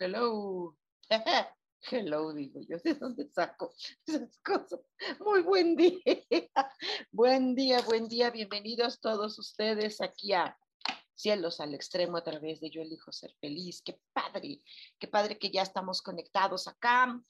Hello, hello. Digo yo, ¿de dónde saco esas cosas? Muy buen día, buen día, buen día, bienvenidos todos ustedes aquí a Cielos al Extremo a través de Yo Elijo Ser Feliz. Qué padre, qué padre que ya estamos conectados acá.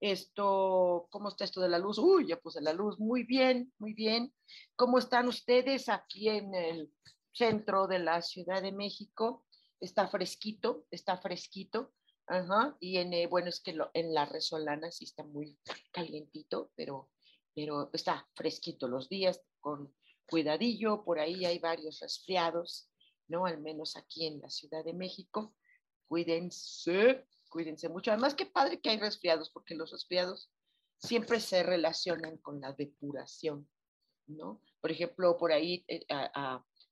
Esto, ¿cómo está esto de la luz? Uy, ya puse la luz, muy bien, muy bien. ¿Cómo están ustedes aquí en el centro de la Ciudad de México? está fresquito, está fresquito. Ajá, y en, eh, bueno, es que en la resolana sí está muy calientito, pero, pero está fresquito los días, con cuidadillo, por ahí hay varios resfriados, ¿no? Al menos aquí en la Ciudad de México. Cuídense, cuídense mucho. Además, qué padre que hay resfriados, porque los resfriados siempre se relacionan con la depuración, ¿no? Por ejemplo, por ahí eh,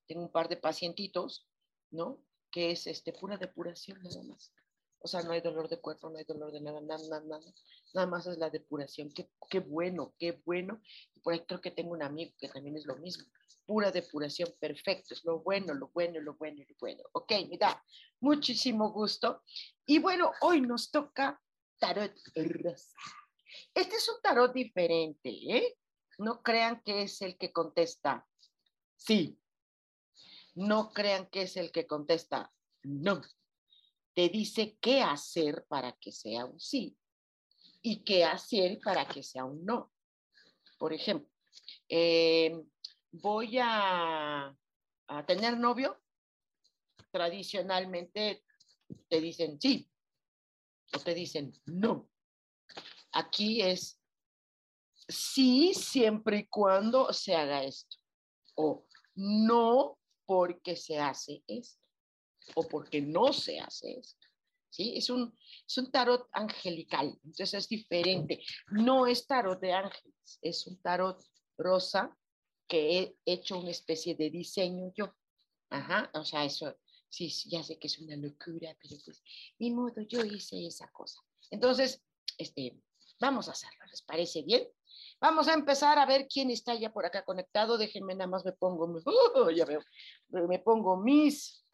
tengo un par de pacientitos, ¿no? que es este, pura depuración nada más. O sea, no hay dolor de cuerpo, no hay dolor de nada, nada, nada, nada. Nada más es la depuración. Qué, qué bueno, qué bueno. Por ahí creo que tengo un amigo que también es lo mismo. Pura depuración, perfecto. Es lo bueno, lo bueno, lo bueno, lo bueno. Ok, me muchísimo gusto. Y bueno, hoy nos toca tarot. Este es un tarot diferente, ¿eh? No crean que es el que contesta. Sí, no crean que es el que contesta no. Te dice qué hacer para que sea un sí y qué hacer para que sea un no. Por ejemplo, eh, voy a, a tener novio. Tradicionalmente te dicen sí o te dicen no. Aquí es sí siempre y cuando se haga esto. O no porque se hace esto o porque no se hace esto. ¿Sí? Es un, es un tarot angelical, entonces es diferente. No es tarot de ángeles, es un tarot rosa que he hecho una especie de diseño yo. Ajá, o sea, eso, sí, ya sé que es una locura, pero pues, ni modo, yo hice esa cosa. Entonces, este, vamos a hacerlo, ¿les parece bien? Vamos a empezar a ver quién está ya por acá conectado. Déjenme nada más me pongo, uh, ya veo, me pongo mis,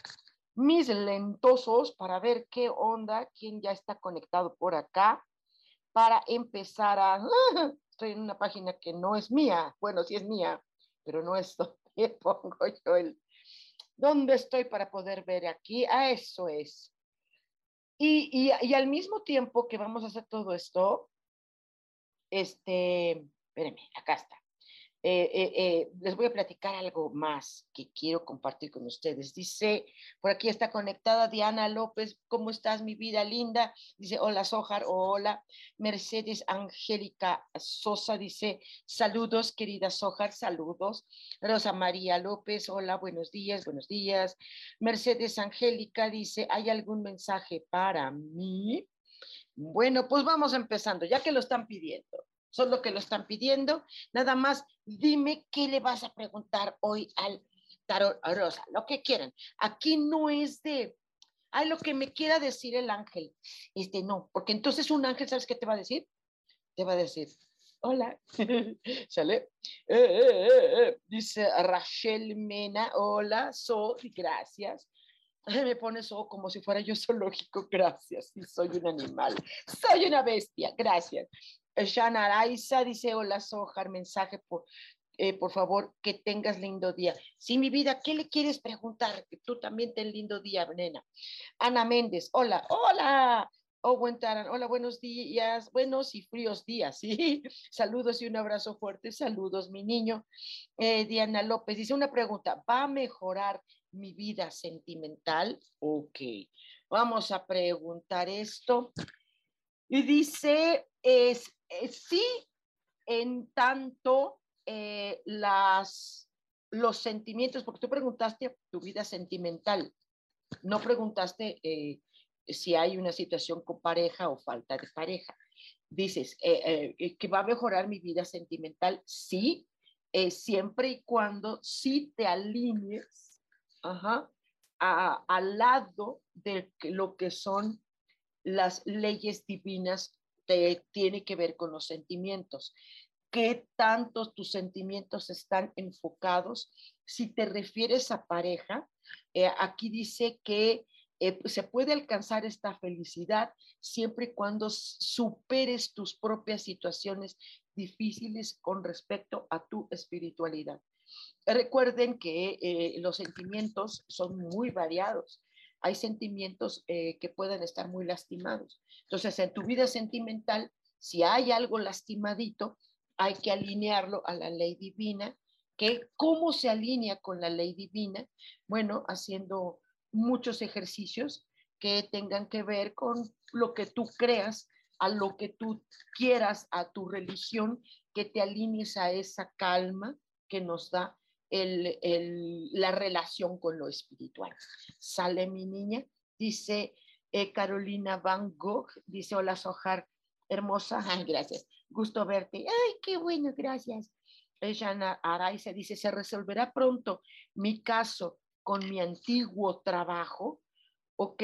mis lentosos para ver qué onda, quién ya está conectado por acá, para empezar a, estoy en una página que no es mía, bueno, sí es mía, pero no es donde pongo yo el, ¿dónde estoy para poder ver aquí? Ah, eso es. Y, y, y, al mismo tiempo que vamos a hacer todo esto, este, espérenme, acá está. Eh, eh, eh, les voy a platicar algo más que quiero compartir con ustedes. Dice, por aquí está conectada Diana López, ¿cómo estás, mi vida linda? Dice, hola, Sojar, hola. Mercedes Angélica Sosa dice, saludos, querida Sojar, saludos. Rosa María López, hola, buenos días, buenos días. Mercedes Angélica dice, ¿hay algún mensaje para mí? Bueno, pues vamos empezando, ya que lo están pidiendo son lo que lo están pidiendo. Nada más dime qué le vas a preguntar hoy al tarot rosa, lo que quieran. Aquí no es de, ay, lo que me quiera decir el ángel. Este, no, porque entonces un ángel, ¿sabes qué te va a decir? Te va a decir, hola, ¿sale? Eh, eh, eh, dice Rachel Mena, hola, soy, gracias. Me pone eso como si fuera yo zoológico, gracias, sí, soy un animal, soy una bestia, gracias. Shana Araiza dice, hola Sojar, mensaje por eh, por favor, que tengas lindo día. Sí, mi vida, ¿qué le quieres preguntar? Que tú también ten lindo día, nena. Ana Méndez, hola, hola. Buen taran. Hola, buenos días, buenos y fríos días, ¿sí? Saludos y un abrazo fuerte. Saludos, mi niño. Eh, Diana López dice una pregunta, ¿va a mejorar mi vida sentimental? Ok, vamos a preguntar esto. Y dice, es, sí, en tanto eh, las, los sentimientos, porque tú preguntaste tu vida sentimental, no preguntaste eh, si hay una situación con pareja o falta de pareja. Dices, eh, que va a mejorar mi vida sentimental, sí, siempre y cuando sí te alinees al lado de lo que son las leyes divinas, tiene que ver con los sentimientos qué tanto tus sentimientos están enfocados. Si te refieres a pareja, eh, aquí dice que eh, se puede alcanzar esta felicidad siempre y cuando superes tus propias situaciones difíciles con respecto a tu espiritualidad. Recuerden que eh, los sentimientos son muy variados. Hay sentimientos que pueden estar muy lastimados. Entonces, en tu vida sentimental, si hay algo lastimadito, hay que alinearlo a la ley divina, que cómo se alinea con la ley divina, bueno, haciendo muchos ejercicios que tengan que ver con lo que tú creas, a lo que tú quieras, a tu religión, que te alinees a esa calma que nos da el, la relación con lo espiritual. Sale mi niña, dice eh, Carolina Van Gogh, dice, hola Sojar, hermosa, gracias gusto verte. Ay, qué bueno, gracias. Ella Araiza dice, se resolverá pronto mi caso con mi antiguo trabajo. Ok,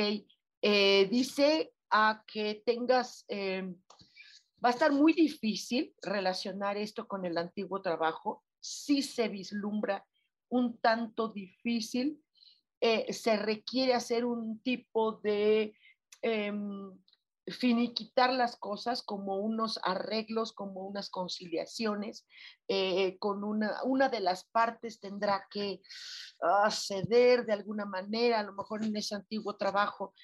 eh, dice a que tengas, em, va a estar muy difícil relacionar esto con el antiguo trabajo. Sí se vislumbra un tanto difícil. Eh, se requiere hacer un tipo de em, finiquitar las cosas como unos arreglos, como unas conciliaciones, eh, con una, una de las partes tendrá que ah, ceder de alguna manera, a lo mejor en ese antiguo trabajo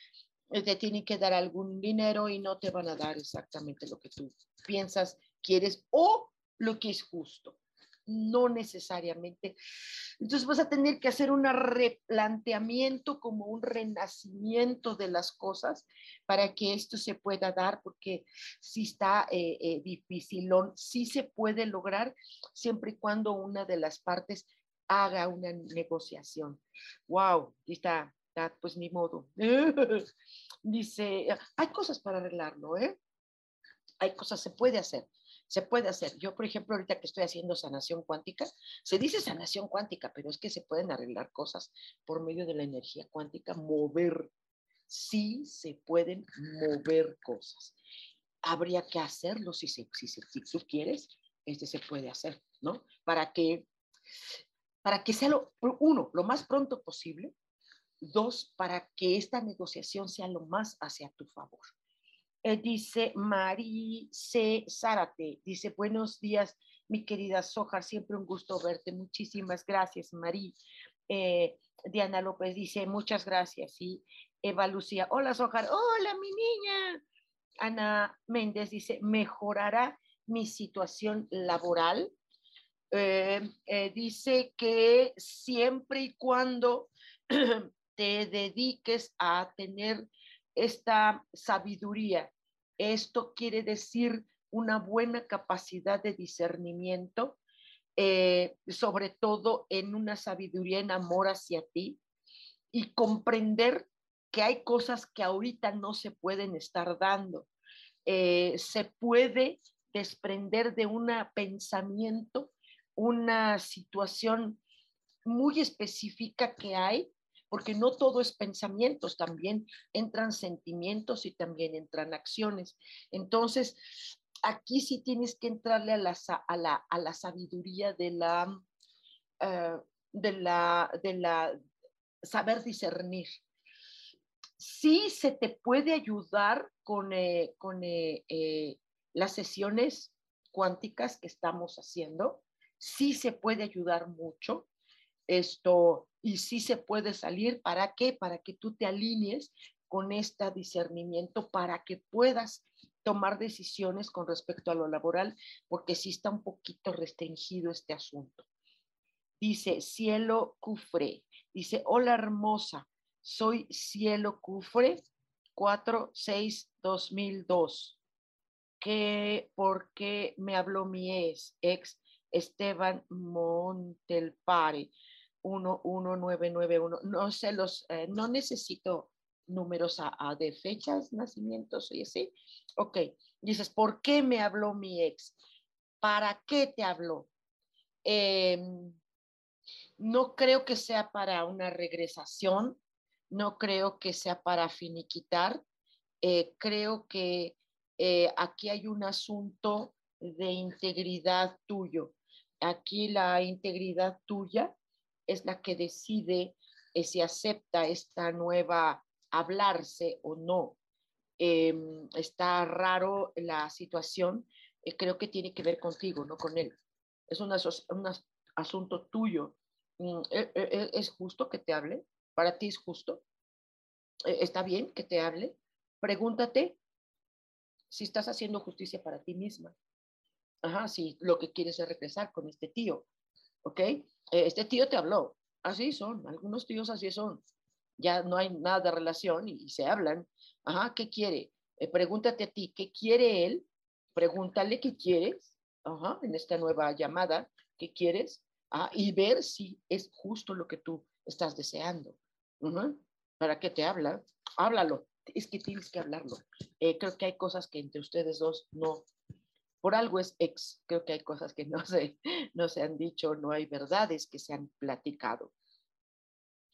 eh, te tienen que dar algún dinero y no te van a dar exactamente lo que tú piensas, quieres o lo que es justo no necesariamente. Entonces vas a tener que hacer un replanteamiento, como un renacimiento de las cosas para que esto se pueda dar, porque si está eh, eh, difícil, sí se puede lograr siempre y cuando una de las partes haga una negociación. Wow, está, está pues ni modo. Dice, hay cosas para arreglarlo, ¿eh? Hay cosas, se puede hacer se puede hacer. Yo, por ejemplo, ahorita que estoy haciendo sanación cuántica, se dice sanación cuántica, pero es que se pueden arreglar cosas por medio de la energía cuántica, mover. Sí se pueden mover cosas. Habría que hacerlo si, si, si, tú quieres, este se puede hacer, ¿no? Para que, para que sea lo, uno, lo más pronto posible, dos, para que esta negociación sea lo más hacia tu favor. Eh, dice Mari C. Zárate, dice, buenos días, mi querida Sojar, siempre un gusto verte. Muchísimas gracias, Mari. Eh, Diana López dice, muchas gracias. Y Eva Lucía, hola Sojar, hola mi niña. Ana Méndez dice, mejorará mi situación laboral. Eh, dice que siempre y cuando te dediques a tener esta sabiduría esto quiere decir una buena capacidad de discernimiento, eh, sobre todo en una sabiduría en amor hacia ti y comprender que hay cosas que ahorita no se pueden estar dando. Eh, se puede desprender de un pensamiento, una situación muy específica que hay porque no todo es pensamientos, también entran sentimientos y también entran acciones. Entonces, aquí sí tienes que entrarle a la, a la, a la sabiduría de la, eh, de la, de la saber discernir. Sí se te puede ayudar con, eh, con eh, las sesiones cuánticas que estamos haciendo. sí se puede ayudar mucho. Esto, y sí se puede salir. ¿Para qué? Para que tú te alinees con este discernimiento, para que puedas tomar decisiones con respecto a lo laboral, porque sí está un poquito restringido este asunto. Dice, cielo cufre. Dice, hola hermosa, soy cielo cufre 46 2002. ¿Qué, ¿Por qué me habló mi ex, ex Esteban Montelpare? 11991. No sé los, eh, no necesito números a, de fechas, nacimientos y así. Ok, dices, ¿por qué me habló mi ex? ¿Para qué te habló? Em, no creo que sea para una regresación, no creo que sea para finiquitar, eh, creo que eh, aquí hay un asunto de integridad tuyo. Aquí la integridad tuya es la que decide eh, si acepta esta nueva hablarse o no. Em, está raro la situación, eh, creo que tiene que ver contigo, no con él. Es un, asunto tuyo. Mm, ¿e, e, e, ¿Es justo que te hable? ¿Para ti es justo? ¿Está bien que te hable? Pregúntate si estás haciendo justicia para ti misma. Ajá, si lo que quieres es regresar con este tío, ¿ok? Este tío te habló, así son, algunos tíos así son ya no hay nada de relación y, se hablan. Ajá, ¿qué quiere? Eh, pregúntate a ti, ¿qué quiere él? Pregúntale qué quieres, ajá, en esta nueva llamada, ¿qué quieres? Ah, y ver si es justo lo que tú estás deseando. ¿Para qué te habla? Háblalo. Es que tienes que hablarlo. Eh, creo que hay cosas que entre ustedes dos no, por algo es ex. Creo que hay cosas que no se, no se han dicho, no hay verdades que se han platicado.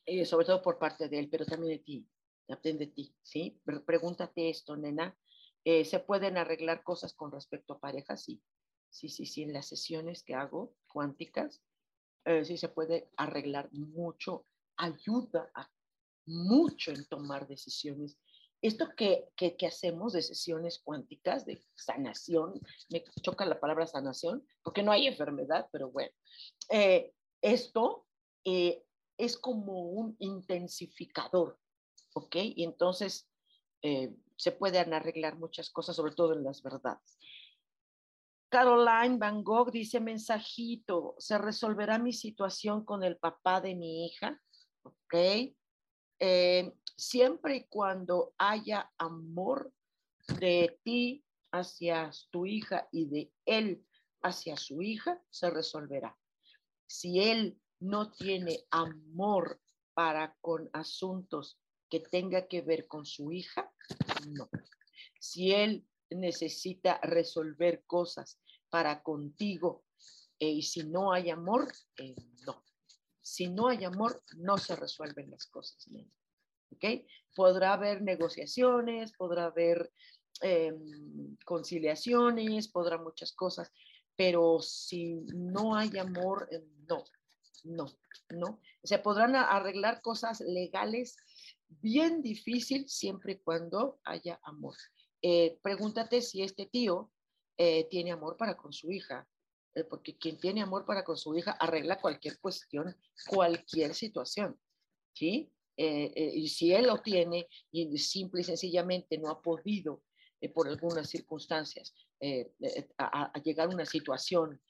Eh, sobre todo por parte de él, pero también de ti, también de ti, ¿sí? pregúntate esto, nena, eh, ¿se pueden arreglar cosas con respecto a parejas? Sí, sí, sí, sí, en las sesiones que hago cuánticas, eh, sí se puede arreglar mucho, ayuda a, mucho en tomar decisiones. Esto que, que, hacemos de sesiones cuánticas, de sanación, me choca la palabra sanación, porque no hay enfermedad, pero bueno, esto es como un intensificador, ¿ok? Y entonces eh, se pueden arreglar muchas cosas, sobre todo en las verdades. Caroline Van Gogh dice, mensajito, ¿se resolverá mi situación con el papá de mi hija? ¿Ok? Eh, siempre y cuando haya amor de ti hacia tu hija y de él hacia su hija, se resolverá. Si él no tiene amor para con asuntos que tenga que ver con su hija, no. Si él necesita resolver cosas para contigo eh, y si no hay amor, eh, no. Si no hay amor, no se resuelven las cosas. ¿Ok? Podrá haber negociaciones, podrá haber em, conciliaciones, podrá muchas cosas, pero si no hay amor, eh, no no, no. Se podrán arreglar cosas legales bien difícil siempre y cuando haya amor. Eh, pregúntate si este tío eh, tiene amor para con su hija, porque quien tiene amor para con su hija arregla cualquier cuestión, cualquier situación, ¿sí? Y si él lo tiene y simple y sencillamente no ha podido por algunas circunstancias a, llegar a una situación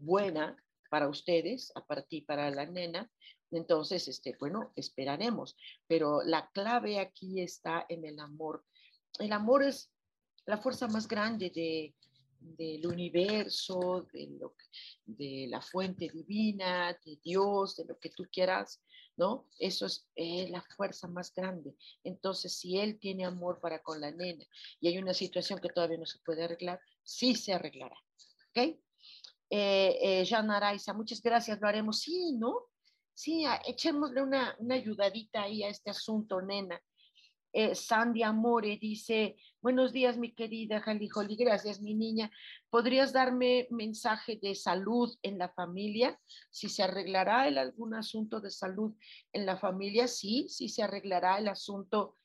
buena, para ustedes, para ti, para la nena. Entonces, este, bueno, esperaremos. Pero la clave aquí está en el amor. El amor es la fuerza más grande de, del universo, de, lo, de la fuente divina, de Dios, de lo que tú quieras, ¿no? Eso es la fuerza más grande. Entonces, si él tiene amor para con la nena y hay una situación que todavía no se puede arreglar, sí se arreglará. ¿Ok? eh, eh, Araiza, muchas gracias, lo haremos. Sí, ¿no? Sí, echémosle una, una ayudadita ahí a este asunto, nena. Eh, Sandy Amore dice, buenos días, mi querida Jalijoli, gracias, mi niña. ¿Podrías darme mensaje de salud en la familia? Si se arreglará el, algún asunto de salud en la familia, sí, sí se arreglará el asunto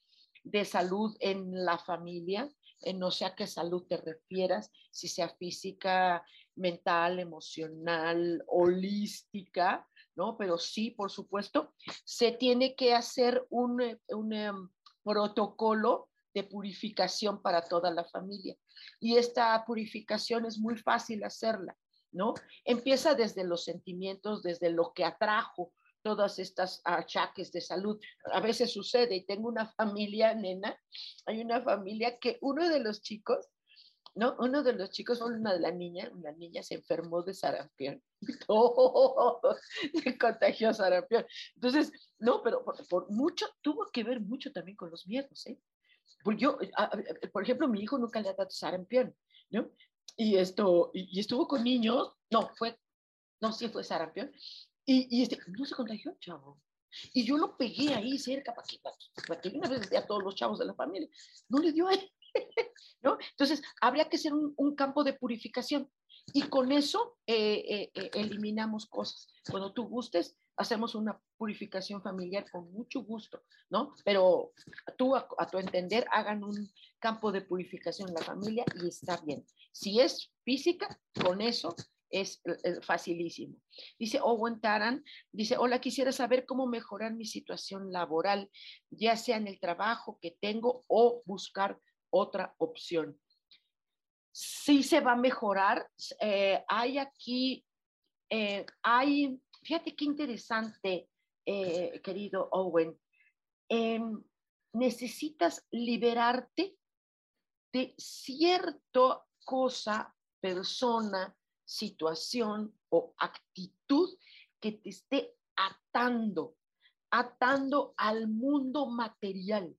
de salud en la familia, no sé a qué salud te refieras, si sea física, mental, emocional, holística, ¿no? Pero sí, por supuesto, se tiene que hacer un, un em, protocolo de purificación para toda la familia. Y esta purificación es muy fácil hacerla, ¿no? Empieza desde los sentimientos, desde lo que atrajo todas estas achaques de salud. A veces sucede, y tengo una familia, nena, hay una familia que uno de los chicos, ¿no? Uno de los chicos, una de la niña, una niña se enfermó de sarampión. Oh, se contagió sarampión. Entonces, no, pero por, mucho, tuvo que ver mucho también con los miedos, ¿eh? Porque yo, por ejemplo, mi hijo nunca le ha dado sarampión, ¿no? Y esto, y, estuvo con niños, no, fue, no, sí fue sarampión, y, y este, no se contagió, chavo. Y yo lo pegué ahí cerca para que, para que una vez a todos los chavos de la familia. No le dio ahí. ¿No? Entonces, habría que hacer un, campo de purificación. Y con eso eh, eh, eh, eliminamos cosas. Cuando tú gustes, hacemos una purificación familiar con mucho gusto, ¿no? Pero tú, a, a, tu entender, hagan un campo de purificación en la familia y está bien. Si es física, con eso es, facilísimo. Dice Owen Taran, dice, hola, quisiera saber cómo mejorar mi situación laboral, ya sea en el trabajo que tengo o buscar otra opción. Sí se va a mejorar. Eh, hay aquí, eh, hay, fíjate qué interesante, eh, querido Owen. Em, necesitas liberarte de cierta cosa, persona, situación o actitud que te esté atando, atando al mundo material.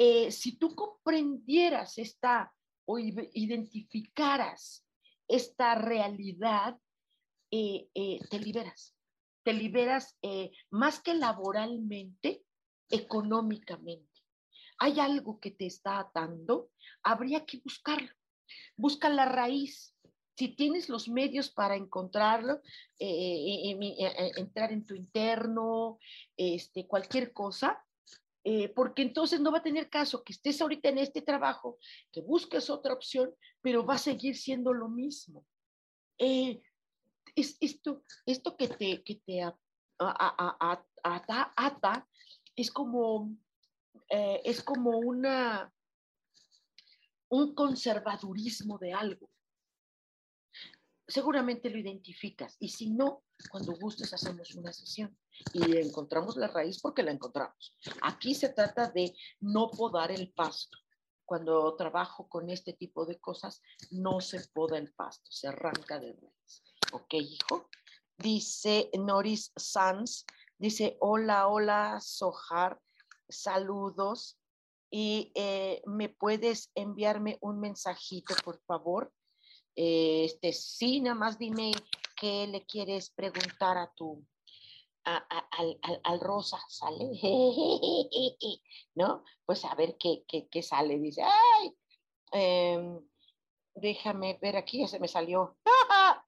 Eh, si tú comprendieras esta o identificaras esta realidad, eh, eh, te liberas. Te liberas más que laboralmente, económicamente. Hay algo que te está atando, habría que buscarlo. Busca la raíz, si tienes los medios para encontrarlo, entrar en tu interno, este, cualquier cosa, porque entonces no va a tener caso que estés ahorita en este trabajo, que busques otra opción, pero va a seguir siendo lo mismo. es esto, esto que te, que te ata, es como, es como una, un conservadurismo de algo seguramente lo identificas. Y si no, cuando gustes hacemos una sesión y encontramos la raíz porque la encontramos. Aquí se trata de no podar el pasto. Cuando trabajo con este tipo de cosas, no se poda el pasto, se arranca de raíz. ¿Ok, hijo? Dice Noris Sanz, dice, hola, hola, Sojar, saludos. Y eh, me puedes enviarme un mensajito, por favor, este, sí, nada más dime qué le quieres preguntar a tu, al, Rosa, ¿sale? ¿No? Pues a ver qué, qué, sale. Dice, ay, em, déjame ver aquí, ya se me salió.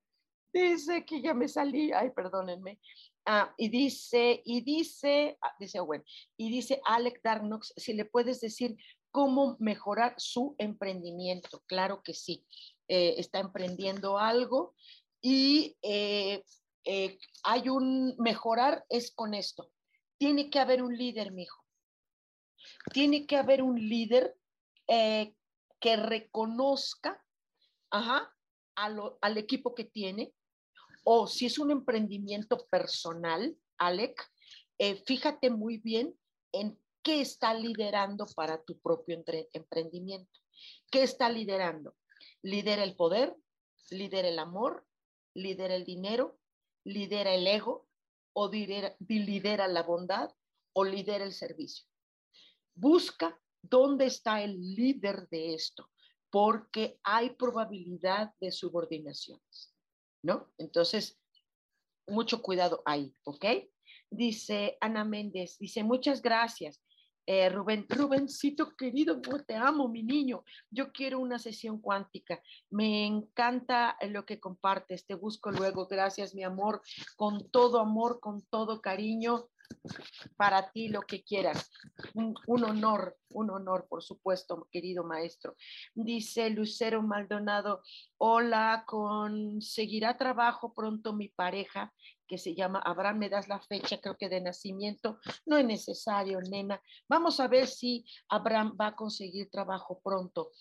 dice que ya me salí, ay, perdónenme. Ah, y dice, y dice, ah, dice bueno, y dice Alec Darnox, si le puedes decir cómo mejorar su emprendimiento. Claro que sí. Eh, está emprendiendo algo y eh, eh, hay un mejorar es con esto. Tiene que haber un líder, mijo. Tiene que haber un líder que reconozca al equipo que tiene, o si es un emprendimiento personal, Alec, fíjate muy bien en qué está liderando para tu propio emprendimiento. ¿Qué está liderando? lidera el poder, lidera el amor, lidera el dinero, lidera el ego o lidera, la bondad o lidera el servicio. Busca dónde está el líder de esto, porque hay probabilidad de subordinaciones, ¿no? Entonces, mucho cuidado ahí, ¿ok? Dice Ana Méndez, dice, muchas gracias. Eh, Rubén, Rubencito querido, te amo, mi niño. Yo quiero una sesión cuántica. Me encanta lo que compartes. Te busco luego. Gracias, mi amor. Con todo amor, con todo cariño. Para ti lo que quieras. Un, honor, un honor, por supuesto, querido maestro. Dice Lucero Maldonado, hola, conseguirá trabajo pronto mi pareja que se llama Abraham, me das la fecha, creo que de nacimiento, no es necesario, nena. Vamos a ver si Abraham va a conseguir trabajo pronto.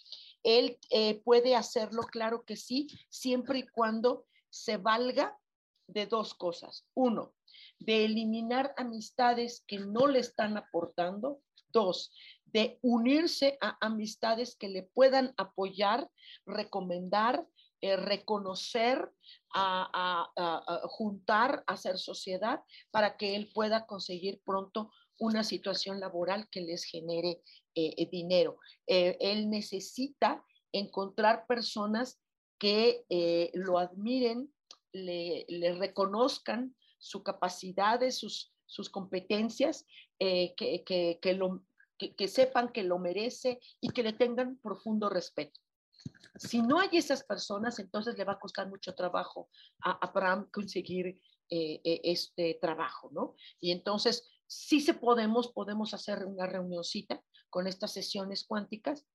Él eh, puede hacerlo, claro que sí, siempre y cuando se valga de dos cosas. Uno, de eliminar amistades que no le están aportando. Dos, de unirse a amistades que le puedan apoyar, recomendar, eh, reconocer, a, juntar, a hacer sociedad para que él pueda conseguir pronto una situación laboral que les genere eh, eh, dinero. él necesita encontrar personas que lo admiren, le, reconozcan su capacidades, sus, sus competencias, que, que, lo, que sepan que lo merece y que le tengan profundo respeto. Si no hay esas personas, entonces le va a costar mucho trabajo a Abraham conseguir eh, eh, este trabajo, ¿no? Y entonces, sí se podemos, podemos hacer una reunioncita con estas sesiones cuánticas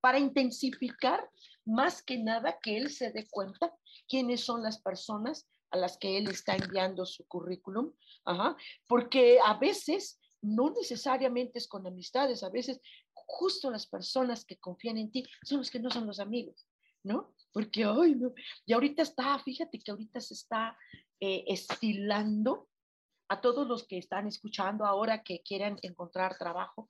para intensificar más que nada que él se dé cuenta quiénes son las personas a las que él está enviando su currículum, Ajá. porque a veces no necesariamente es con amistades, a veces justo las personas que confían en ti son los que no son los amigos, ¿no? Porque, ay, no. Y ahorita está, fíjate que ahorita se está eh, estilando a todos los que están escuchando ahora que quieran encontrar trabajo.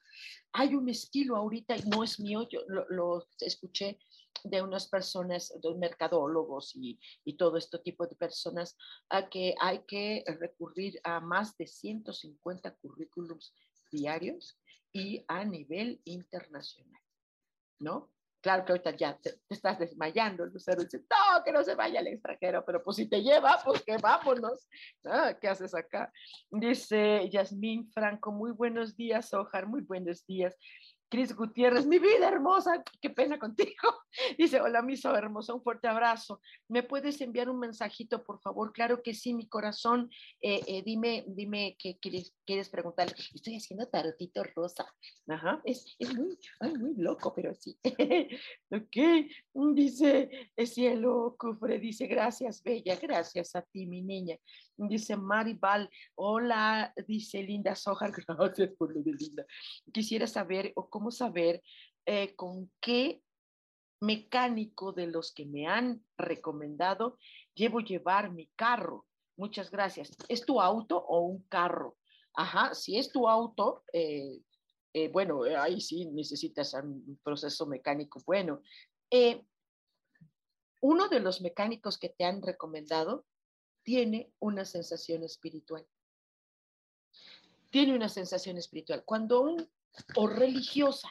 Hay un estilo ahorita, y no es mío, yo lo, escuché de unas personas, de mercadólogos y, y, todo este tipo de personas, a que hay que recurrir a más de 150 currículums diarios y a nivel internacional, ¿no? Claro que ahorita ya te, estás desmayando, el lucero dice, no, que no se vaya al extranjero, pero pues si te lleva, pues que vámonos. Ah, ¿Qué haces acá? Dice Yasmín Franco, muy buenos días, Ojar, muy buenos días. Cris Gutiérrez, mi vida hermosa, qué pena contigo. Dice, hola, miso hermosa, un fuerte abrazo. ¿Me puedes enviar un mensajito, por favor? Claro que sí, mi corazón. Eh, eh, dime, dime qué quieres, quieres preguntar. Estoy haciendo tarotito rosa. Ajá, es, es muy, ay, muy loco, pero sí. ok, dice cielo, Cufre, dice, gracias, bella, gracias a ti, mi niña. Dice Maribal, hola, dice Linda Sojar, gracias por lo de Linda. Quisiera saber o cómo saber eh, con qué mecánico de los que me han recomendado llevo llevar mi carro. Muchas gracias. ¿Es tu auto o un carro? Ajá, si es tu auto, eh, eh, bueno, ahí sí necesitas un proceso mecánico bueno. uno de los mecánicos que te han recomendado tiene una sensación espiritual. Tiene una sensación espiritual. Cuando un, o religiosa,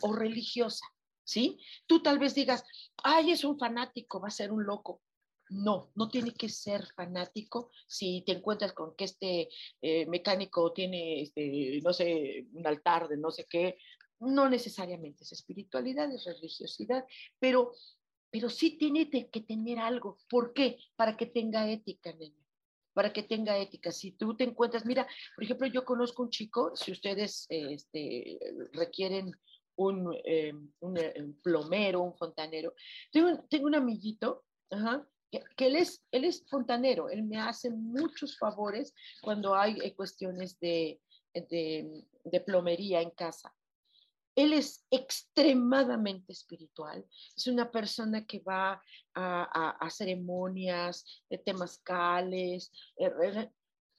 o religiosa, ¿sí? Tú tal vez digas, ay, es un fanático, va a ser un loco. No, no tiene que ser fanático si te encuentras con que este eh, mecánico tiene, este, no sé, un altar de no sé qué. No necesariamente es espiritualidad, es religiosidad, pero pero sí tiene que tener algo. ¿Por qué? Para que tenga ética, niño. Para que tenga ética. Si tú te encuentras, mira, por ejemplo, yo conozco un chico, si ustedes este, requieren un, eh, eh, un, plomero, un fontanero, tengo, tengo un amiguito, que, él, es, él es fontanero, él me hace muchos favores cuando hay eh, cuestiones de, de plomería en casa. Él es extremadamente espiritual, es una persona que va a, ceremonias de temazcales. Eh,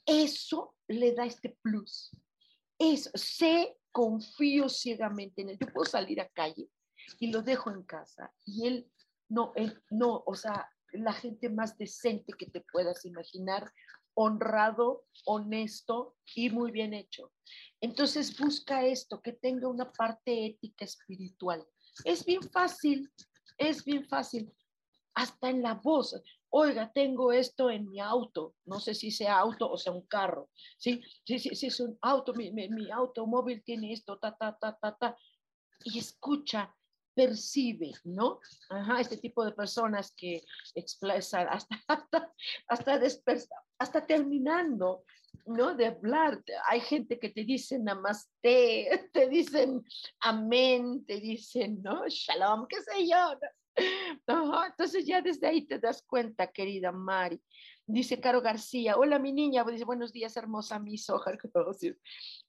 eso le da este plus. Es, sé, confío ciegamente en él. Yo puedo salir a calle y lo dejo en casa y él no, él no, o sea, la gente más decente que te puedas imaginar, honrado, honesto y muy bien hecho. Entonces busca esto, que tenga una parte ética espiritual. Es bien fácil, es bien fácil, hasta en la voz. Oiga, tengo esto en mi auto, no sé si sea auto o sea un carro, ¿sí? Sí, sí, es un auto, mi, mi, mi automóvil tiene esto, ta, ta, ta, ta, ta. Y escucha, percibe, ¿no? Ajá, este tipo de personas que expresan hasta, hasta, hasta, hasta terminando, ¿no? De hablar. Hay gente que te dice namaste, te dicen amén, te dicen, ¿no? Shalom, qué sé yo. Entonces ya desde ahí te das cuenta, querida Mari. Dice Caro García, hola mi niña, dice buenos días, hermosa mi soja.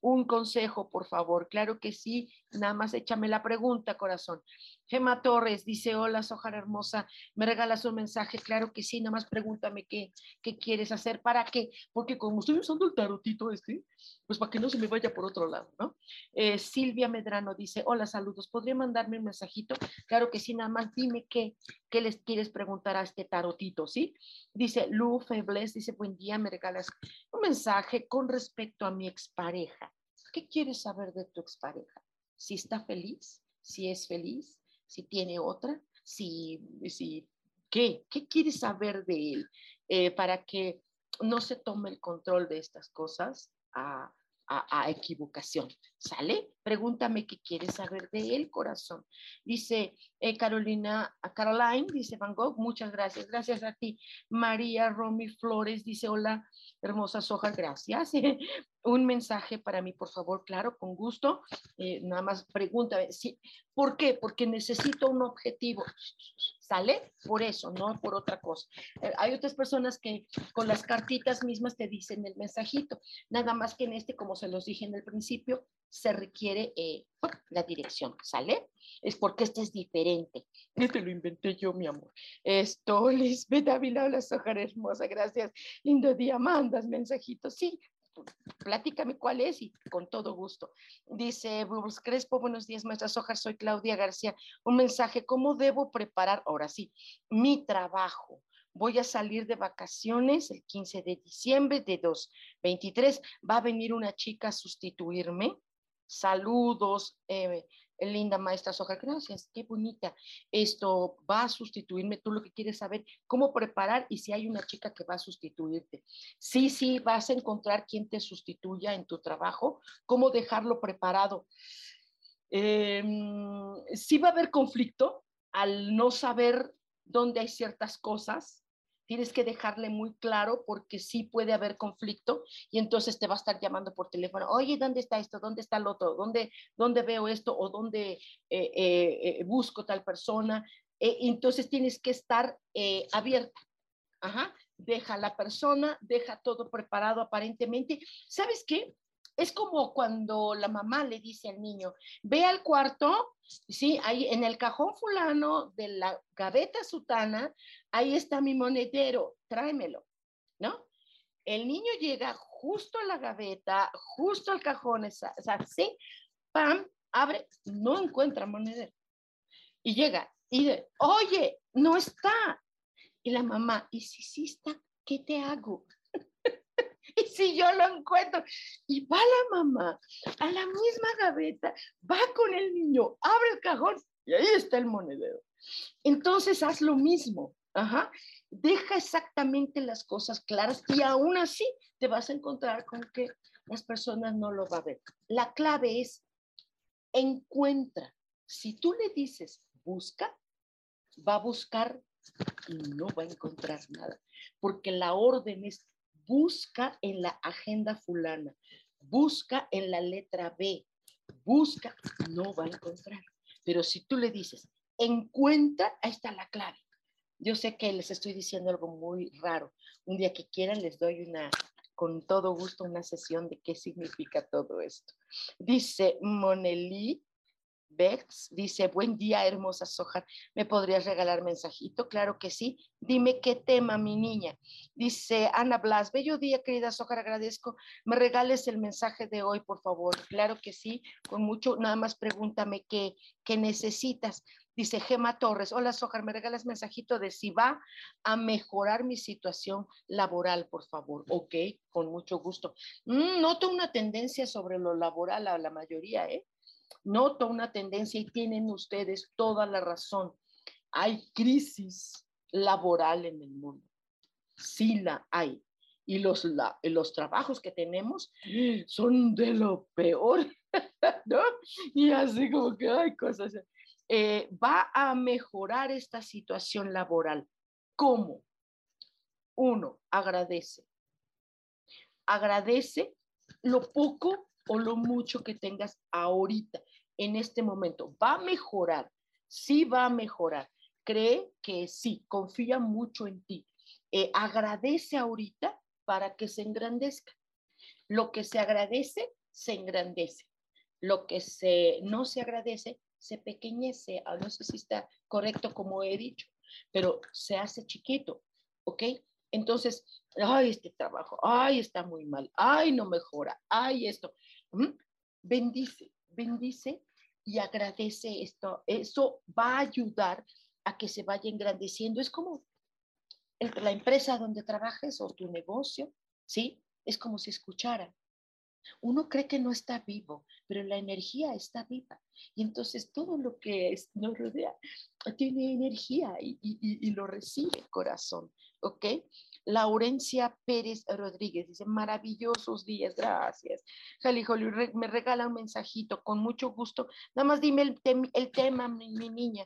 Un consejo, por favor. Claro que sí, nada más échame la pregunta, corazón. Gema Torres dice, hola, Sojar hermosa, ¿me regalas un mensaje? Claro que sí, nada más pregúntame qué, qué quieres hacer, ¿para qué? Porque como estoy usando el tarotito este, pues para que no se me vaya por otro lado, ¿no? Eh, Silvia Medrano dice, hola, saludos, ¿podría mandarme un mensajito? Claro que sí, nada más dime qué, qué les quieres preguntar a este tarotito, ¿sí? Dice Lu Febles, dice, buen día, me regalas un mensaje con respecto a mi expareja. ¿Qué quieres saber de tu expareja? Si está feliz, si es feliz, si tiene otra, si, si ¿qué? ¿Qué quiere saber de él? Eh, para que no se tome el control de estas cosas a, a, equivocación. ¿Sale? Pregúntame qué quieres saber de él, corazón. Dice eh, Carolina, Caroline, dice Van Gogh, muchas gracias. Gracias a ti. María Romy Flores dice, hola, hermosas hojas, gracias. Un mensaje para mí, por favor, claro, con gusto. Eh, nada más pregúntame. Sí, ¿Por qué? Porque necesito un objetivo. ¿Sale? Por eso, no por otra cosa. Eh, hay otras personas que con las cartitas mismas te dicen el mensajito. Nada más que en este, como se los dije en el principio, se requiere eh, la dirección. ¿Sale? Es porque este es diferente. Este lo inventé yo, mi amor. Esto, Lisbeth Ávila, la soja hermosa, gracias. Lindo día, mandas mensajitos. Sí, platícame cuál es y con todo gusto. Dice Bruce Crespo, buenos días, maestra Sojar, soy Claudia García. Un mensaje, ¿cómo debo preparar, ahora sí, mi trabajo? Voy a salir de vacaciones el 15 de diciembre de 2023. Va a venir una chica a sustituirme. Saludos, eh, linda maestra Soja, gracias, qué bonita. Esto va a sustituirme, tú lo que quieres saber, cómo preparar y si hay una chica que va a sustituirte. Sí, sí, vas a encontrar quien te sustituya en tu trabajo, cómo dejarlo preparado. Eh, sí va a haber conflicto al no saber dónde hay ciertas cosas, tienes que dejarle muy claro porque sí puede haber conflicto y entonces te va a estar llamando por teléfono, oye, ¿dónde está esto? ¿Dónde está el otro? ¿Dónde, dónde veo esto? ¿O dónde eh, eh, eh, busco tal persona? entonces tienes que estar abierta. Ajá. Deja la persona, deja todo preparado aparentemente. ¿Sabes qué? Es como cuando la mamá le dice al niño, ve al cuarto, sí, ahí en el cajón fulano de la gaveta sutana, ahí está mi monedero, tráemelo, ¿no? El niño llega justo a la gaveta, justo al cajón, o sea, sí, pam, abre, no encuentra monedero. Y llega y dice, oye, no está. Y la mamá, ¿y si sí está? ¿Qué te hago? y si yo lo encuentro, y va la mamá a la misma gaveta, va con el niño, abre el cajón y ahí está el monedero. Entonces haz lo mismo, ajá. Deja exactamente las cosas claras y aún así te vas a encontrar con que las personas no lo van a ver. La clave es encuentra. Si tú le dices busca, va a buscar y no va a encontrar nada, porque la orden es busca en la agenda fulana, busca en la letra B, busca, no va a encontrar. Pero si tú le dices, encuentra, ahí está la clave. Yo sé que les estoy diciendo algo muy raro. Un día que quieran les doy una, con todo gusto, una sesión de qué significa todo esto. Dice Monelí, Bex dice, buen día, hermosa Soja. ¿Me podrías regalar mensajito? Claro que sí. Dime qué tema, mi niña. Dice Ana Blas, bello día, querida Sojar, agradezco. Me regales el mensaje de hoy, por favor. Claro que sí, con mucho. Nada más pregúntame qué, qué necesitas. Dice Gema Torres, hola Sojar, ¿me regalas mensajito de si va a mejorar mi situación laboral, por favor? Ok, con mucho gusto. Mm, noto una tendencia sobre lo laboral a la mayoría, ¿eh? Noto una tendencia y tienen ustedes toda la razón. Hay crisis laboral en el mundo. Sí la hay. Y los, los trabajos que tenemos son de lo peor, ¿no? Y así como que hay cosas. Eh, va a mejorar esta situación laboral. ¿Cómo? Uno, agradece. agradece lo poco o lo mucho que tengas ahorita, en este momento. Va a mejorar, sí va a mejorar. Cree que sí, confía mucho en ti. Eh, agradece ahorita para que se engrandezca. Lo que se agradece, se engrandece. Lo que se, no se agradece, se pequeñece. Ah, no sé si está correcto como he dicho, pero se hace chiquito, ¿ok? Entonces, ay, este trabajo, ay, está muy mal, ay, no mejora, ay, esto. Bendice, bendice y agradece esto. Eso va a ayudar a que se vaya engrandeciendo. Es como la empresa donde trabajes o tu negocio, ¿sí? Es como si escuchara. Uno cree que no está vivo, pero la energía está viva. Y entonces todo lo que nos rodea tiene energía y, y lo recibe el corazón, ¿ok? Laurencia Pérez Rodríguez dice, maravillosos días, gracias. Jali me regala un mensajito con mucho gusto. Nada más dime el, tema, mi, niña,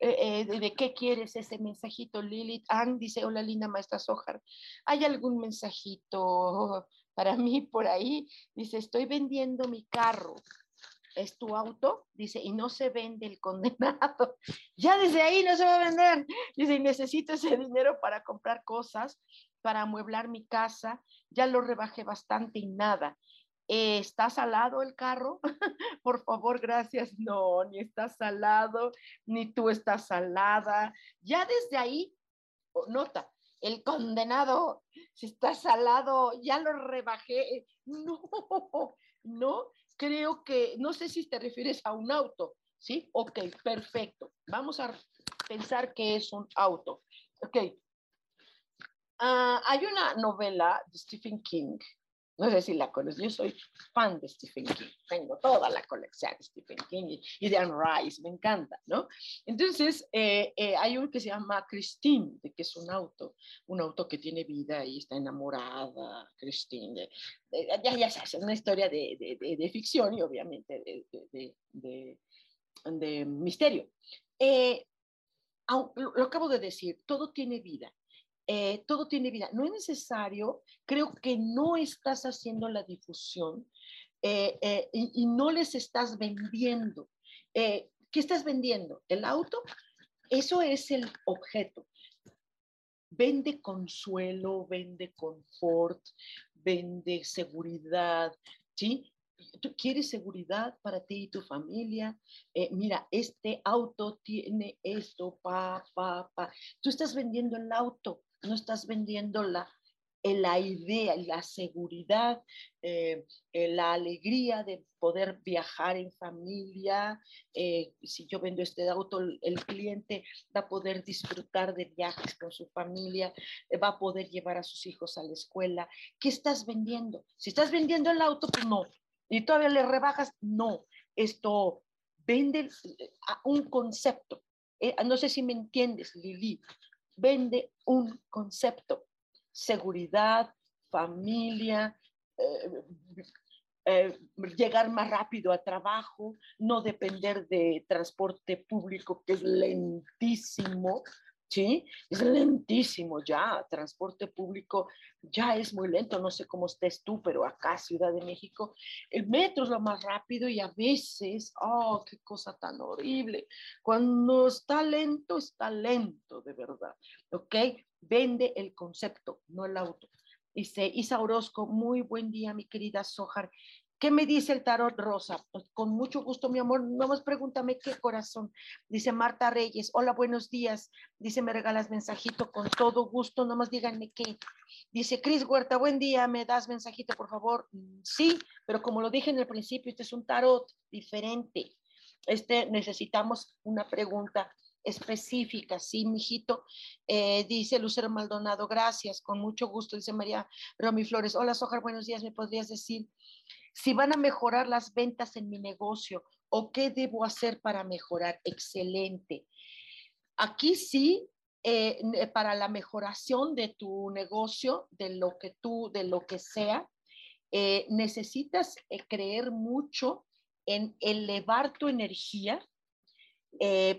eh, eh, de, qué quieres ese mensajito. Lilith Ann dice, hola linda maestra Sojar, ¿hay algún mensajito para mí por ahí? Dice, estoy vendiendo mi carro es tu auto, dice, y no se vende el condenado. Ya desde ahí no se va a vender. Dice, y necesito ese dinero para comprar cosas, para amueblar mi casa. Ya lo rebajé bastante y nada. Eh, ¿Está salado el carro? Por favor, gracias. No, ni está salado, ni tú estás salada. Ya desde ahí, nota, el condenado, si está salado, ya lo rebajé. No, no, creo que, no sé si te refieres a un auto, ¿sí? Ok, perfecto. Vamos a pensar que es un auto. Ok. Ah, hay una novela de Stephen King no sé si la conoces, yo soy fan de Stephen King, tengo toda la colección de Stephen King y, de Anne Rice, me encanta, ¿no? Entonces, eh, eh, hay uno que se llama Christine, que es un auto, un auto que tiene vida y está enamorada, Christine, ya, ya sabes, es una historia de, de, de ficción y obviamente de, misterio. Eh, lo acabo de decir, todo tiene vida. Eh, todo tiene vida. No es necesario, creo que no estás haciendo la difusión eh, eh, y, no les estás vendiendo. ¿Qué estás vendiendo? ¿El auto? Eso es el objeto. Vende consuelo, vende confort, vende seguridad, ¿sí? Tú quieres seguridad para ti y tu familia. mira, este auto tiene esto, pa, pa, pa. Tú estás vendiendo el auto, no estás vendiendo la, eh, la idea, la seguridad, eh, eh, la alegría de poder viajar en familia. si yo vendo este auto, el cliente va a poder disfrutar de viajes con su familia, va a poder llevar a sus hijos a la escuela. ¿Qué estás vendiendo? Si estás vendiendo el auto, pues no. Y todavía le rebajas, no. Esto vende un concepto. no sé si me entiendes, Lili vende un concepto, seguridad, familia, eh, eh, llegar más rápido a trabajo, no depender de transporte público que es lentísimo, ¿sí? Es lentísimo ya, transporte público ya es muy lento, no sé cómo estés tú, pero acá, Ciudad de México, el metro es lo más rápido y a veces, oh, qué cosa tan horrible, cuando está lento, está lento, de verdad, ¿ok? Vende el concepto, no el auto. Dice Isa Orozco, muy buen día, mi querida Sojar. ¿Qué me dice el tarot rosa? Pues, con mucho gusto, mi amor. Nomás pregúntame qué corazón. Dice Marta Reyes. Hola, buenos días. Dice, me regalas mensajito con todo gusto. Nomás díganme qué. Dice Cris Huerta, buen día. ¿Me das mensajito, por favor? Mm, sí, pero como lo dije en el principio, este es un tarot diferente. Este necesitamos una pregunta específica, sí, mijito. Eh, dice Lucero Maldonado, gracias, con mucho gusto. Dice María Romy Flores, hola Sojar, buenos días. ¿Me podrías decir si van a mejorar las ventas en mi negocio o qué debo hacer para mejorar. Excelente. Aquí sí, eh, para la mejoración de tu negocio, de lo que tú, de lo que sea, eh, necesitas eh, creer mucho en elevar tu energía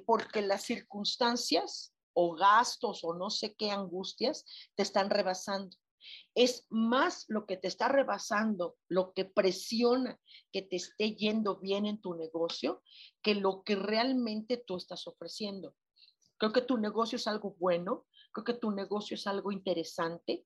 porque las circunstancias o gastos o no sé qué angustias te están rebasando. Es más lo que te está rebasando, lo que presiona que te esté yendo bien en tu negocio, que lo que realmente tú estás ofreciendo. Creo que tu negocio es algo bueno, creo que tu negocio es algo interesante.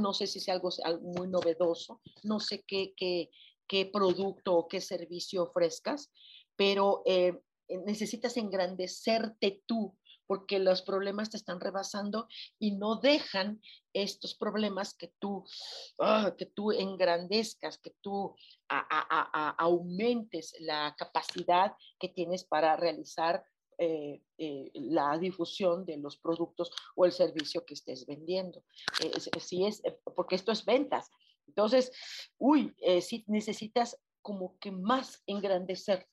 no sé si es algo, muy novedoso, no sé qué, qué, qué producto o qué servicio ofrezcas, pero eh, necesitas engrandecerte tú porque los problemas te están rebasando y no dejan estos problemas que tú, ah, que tú engrandezcas, que tú aumentes la capacidad que tienes para realizar eh, eh, la difusión de los productos o el servicio que estés vendiendo. si es, porque esto es ventas. Entonces, uy, si necesitas como que más engrandecer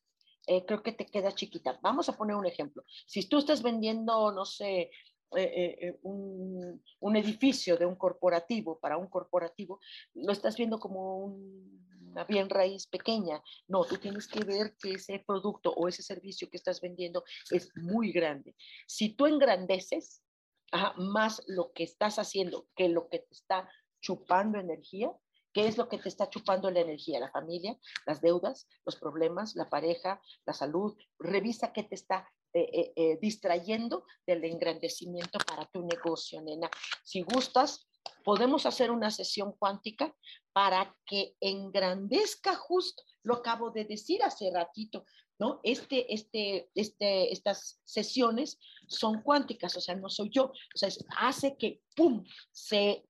eh, creo que te queda chiquita. Vamos a poner un ejemplo. Si tú estás vendiendo, no sé, eh, eh, un, un, edificio de un corporativo para un corporativo, lo estás viendo como una bien raíz pequeña. No, tú tienes que ver que ese producto o ese servicio que estás vendiendo es muy grande. Si tú engrandeces más lo que estás haciendo que lo que te está chupando energía, ¿Qué es lo que te está chupando la energía? La familia, las deudas, los problemas, la pareja, la salud. Revisa qué te está eh, eh, eh, distrayendo del engrandecimiento para tu negocio, nena. Si gustas, podemos hacer una sesión cuántica para que engrandezca justo, lo acabo de decir hace ratito, ¿no? Este, este, este, estas sesiones son cuánticas, o sea, no soy yo, o sea, hace que, ¡pum!, se,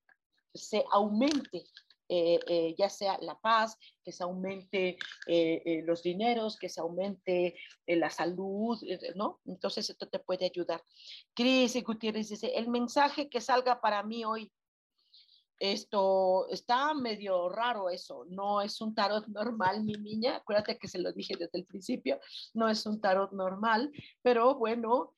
se aumente eh, eh, ya sea la paz, que se aumente eh, los dineros, que se aumente la salud, ¿no? Entonces esto te puede ayudar. Cris Gutiérrez dice, el mensaje que salga para mí hoy, esto está medio raro eso, no es un tarot normal, mi niña, acuérdate que se lo dije desde el principio, no es un tarot normal, pero bueno,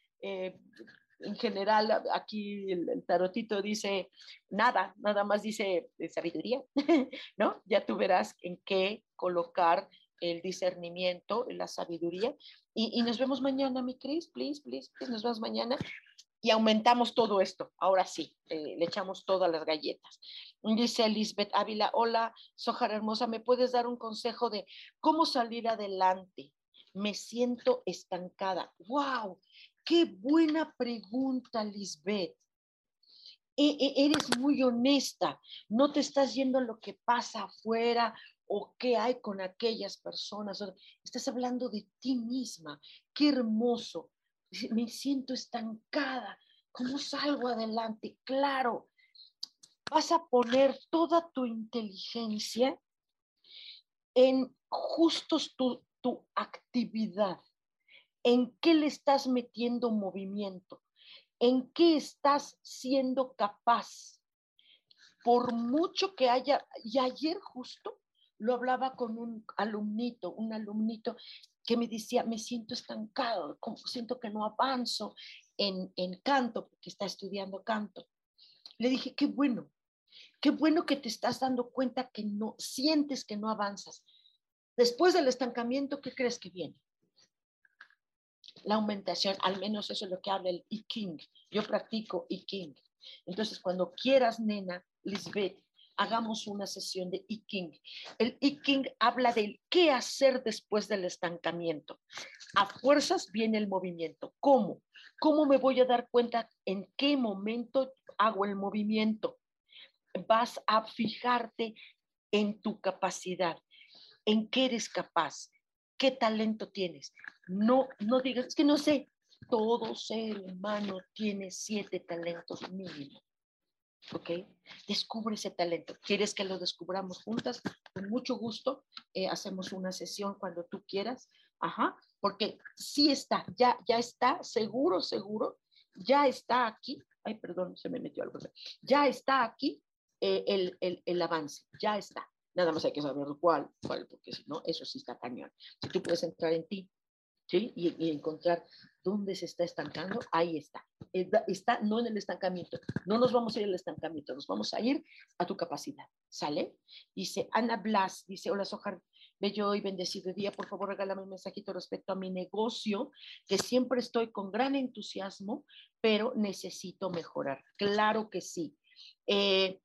en general, aquí el, tarotito dice nada, nada más dice sabiduría, ¿no? Ya tú verás en qué colocar el discernimiento, la sabiduría. Y, nos vemos mañana, mi Cris, please, please, please, nos vemos mañana. Y aumentamos todo esto. Ahora sí, eh, le echamos todas las galletas. Dice Lisbeth Ávila, hola, Sojar Hermosa, ¿me puedes dar un consejo de cómo salir adelante? Me siento estancada. ¡Wow! Qué buena pregunta, Lisbeth. E, e, eres muy honesta, no te estás yendo lo que pasa afuera o qué hay con aquellas personas. Estás hablando de ti misma. Qué hermoso. Me siento estancada. ¿Cómo salgo adelante? Claro, vas a poner toda tu inteligencia en justos tu, tu actividad en qué le estás metiendo movimiento, en qué estás siendo capaz. Por mucho que haya, y ayer justo lo hablaba con un alumnito, un alumnito que me decía, me siento estancado, siento que no avanzo en, en canto, porque está estudiando canto. Le dije, qué bueno, qué bueno que te estás dando cuenta que no, sientes que no avanzas. Después del estancamiento, ¿qué crees que viene? La aumentación, al menos eso es lo que habla el I King. Yo practico I King. Entonces, cuando quieras, nena, Lisbeth, hagamos una sesión de I King. El I King habla del qué hacer después del estancamiento. A fuerzas viene el movimiento. ¿Cómo? ¿Cómo me voy a dar cuenta en qué momento hago el movimiento? Vas a fijarte en tu capacidad, en qué eres capaz, qué talento tienes. No, no digas, que no sé, todo ser humano tiene siete talentos mínimo. ¿Ok? Descubre ese talento. ¿Quieres que lo descubramos juntas? Con mucho gusto. Eh, hacemos una sesión cuando tú quieras. Ajá, porque sí está, ya, ya está, seguro, seguro, ya está aquí. Ay, perdón, se me metió algo. Ya está aquí eh, el, el, el avance, ya está. Nada más hay que saber cuál, cuál, porque si no, eso sí está cañón. Si tú puedes entrar en ti, ¿sí? Y, encontrar dónde se está estancando, ahí está. Está no en el estancamiento. No nos vamos a ir al estancamiento, nos vamos a ir a tu capacidad. ¿Sale? Dice Ana Blas, dice, hola Sojar, bello y bendecido día, por favor regálame un mensajito respecto a mi negocio, que siempre estoy con gran entusiasmo, pero necesito mejorar. Claro que sí. Eh,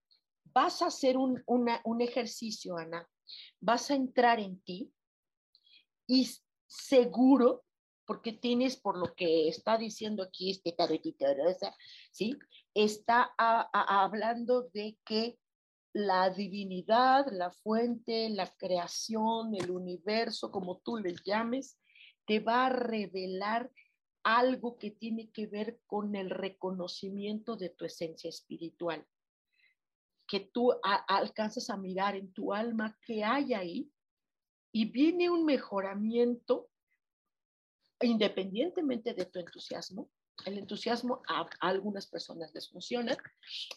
vas a hacer un, un ejercicio, Ana, vas a entrar en ti y seguro, porque tienes por lo que está diciendo aquí este tarotito rosa, ¿sí? Está hablando de que la divinidad, la fuente, la creación, el universo, como tú le llames, te va a revelar algo que tiene que ver con el reconocimiento de tu esencia espiritual. Que tú alcances a mirar en tu alma qué hay ahí y viene un mejoramiento independientemente de tu entusiasmo. El entusiasmo a, algunas personas les funciona,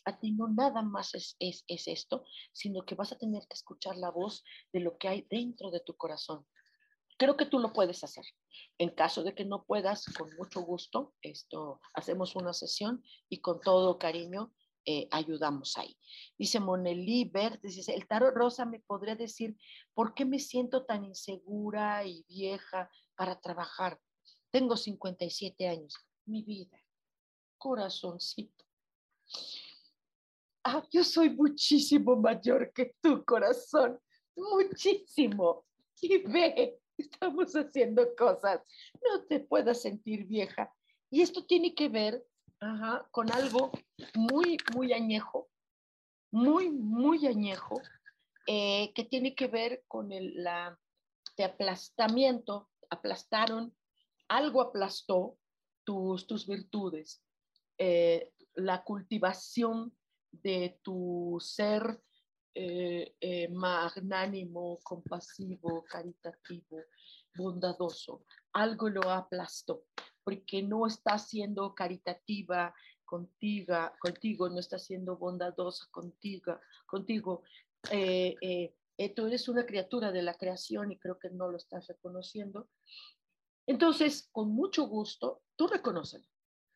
a ti no nada más es, es, es esto, sino que vas a tener que escuchar la voz de lo que hay dentro de tu corazón. Creo que tú lo puedes hacer. En caso de que no puedas, con mucho gusto, esto hacemos una sesión y con todo cariño eh, ayudamos ahí. Dice Monelí dice, el tarot rosa me podría decir por qué me siento tan insegura y vieja para trabajar. Tengo 57 años. Mi vida, corazoncito. Ah, yo soy muchísimo mayor que tu corazón, muchísimo. Y ve, estamos haciendo cosas. No te puedas sentir vieja. Y esto tiene que ver con algo muy, muy añejo, muy, muy añejo, eh, que tiene que ver con el la, de aplastamiento, aplastaron, algo aplastó tus, tus virtudes, eh, la cultivación de tu ser eh, magnánimo, compasivo, caritativo, bondadoso, algo lo aplastó porque no está siendo caritativa contigo, contigo no está siendo bondadosa contigo, contigo. Eh, eh, eh, tú eres una criatura de la creación y creo que no lo estás reconociendo. Entonces, con mucho gusto, tú reconoces.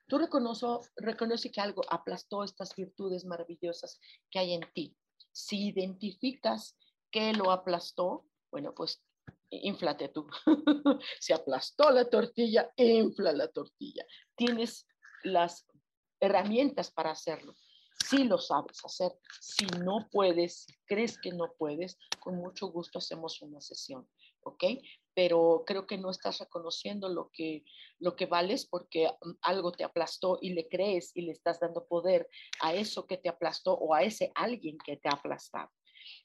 Tú reconoce, reconoce que algo aplastó estas virtudes maravillosas que hay en ti. Si identificas que lo aplastó, bueno, pues inflate tú. Se aplastó la tortilla, infla la tortilla. Tienes las herramientas para hacerlo. Si lo sabes hacer, si no puedes, crees que no puedes, con mucho gusto hacemos una sesión, ¿ok? Pero creo que no estás reconociendo lo que, lo que vales porque mm, algo te aplastó y le crees y le estás dando poder a eso que te aplastó o a ese alguien que te ha aplastado.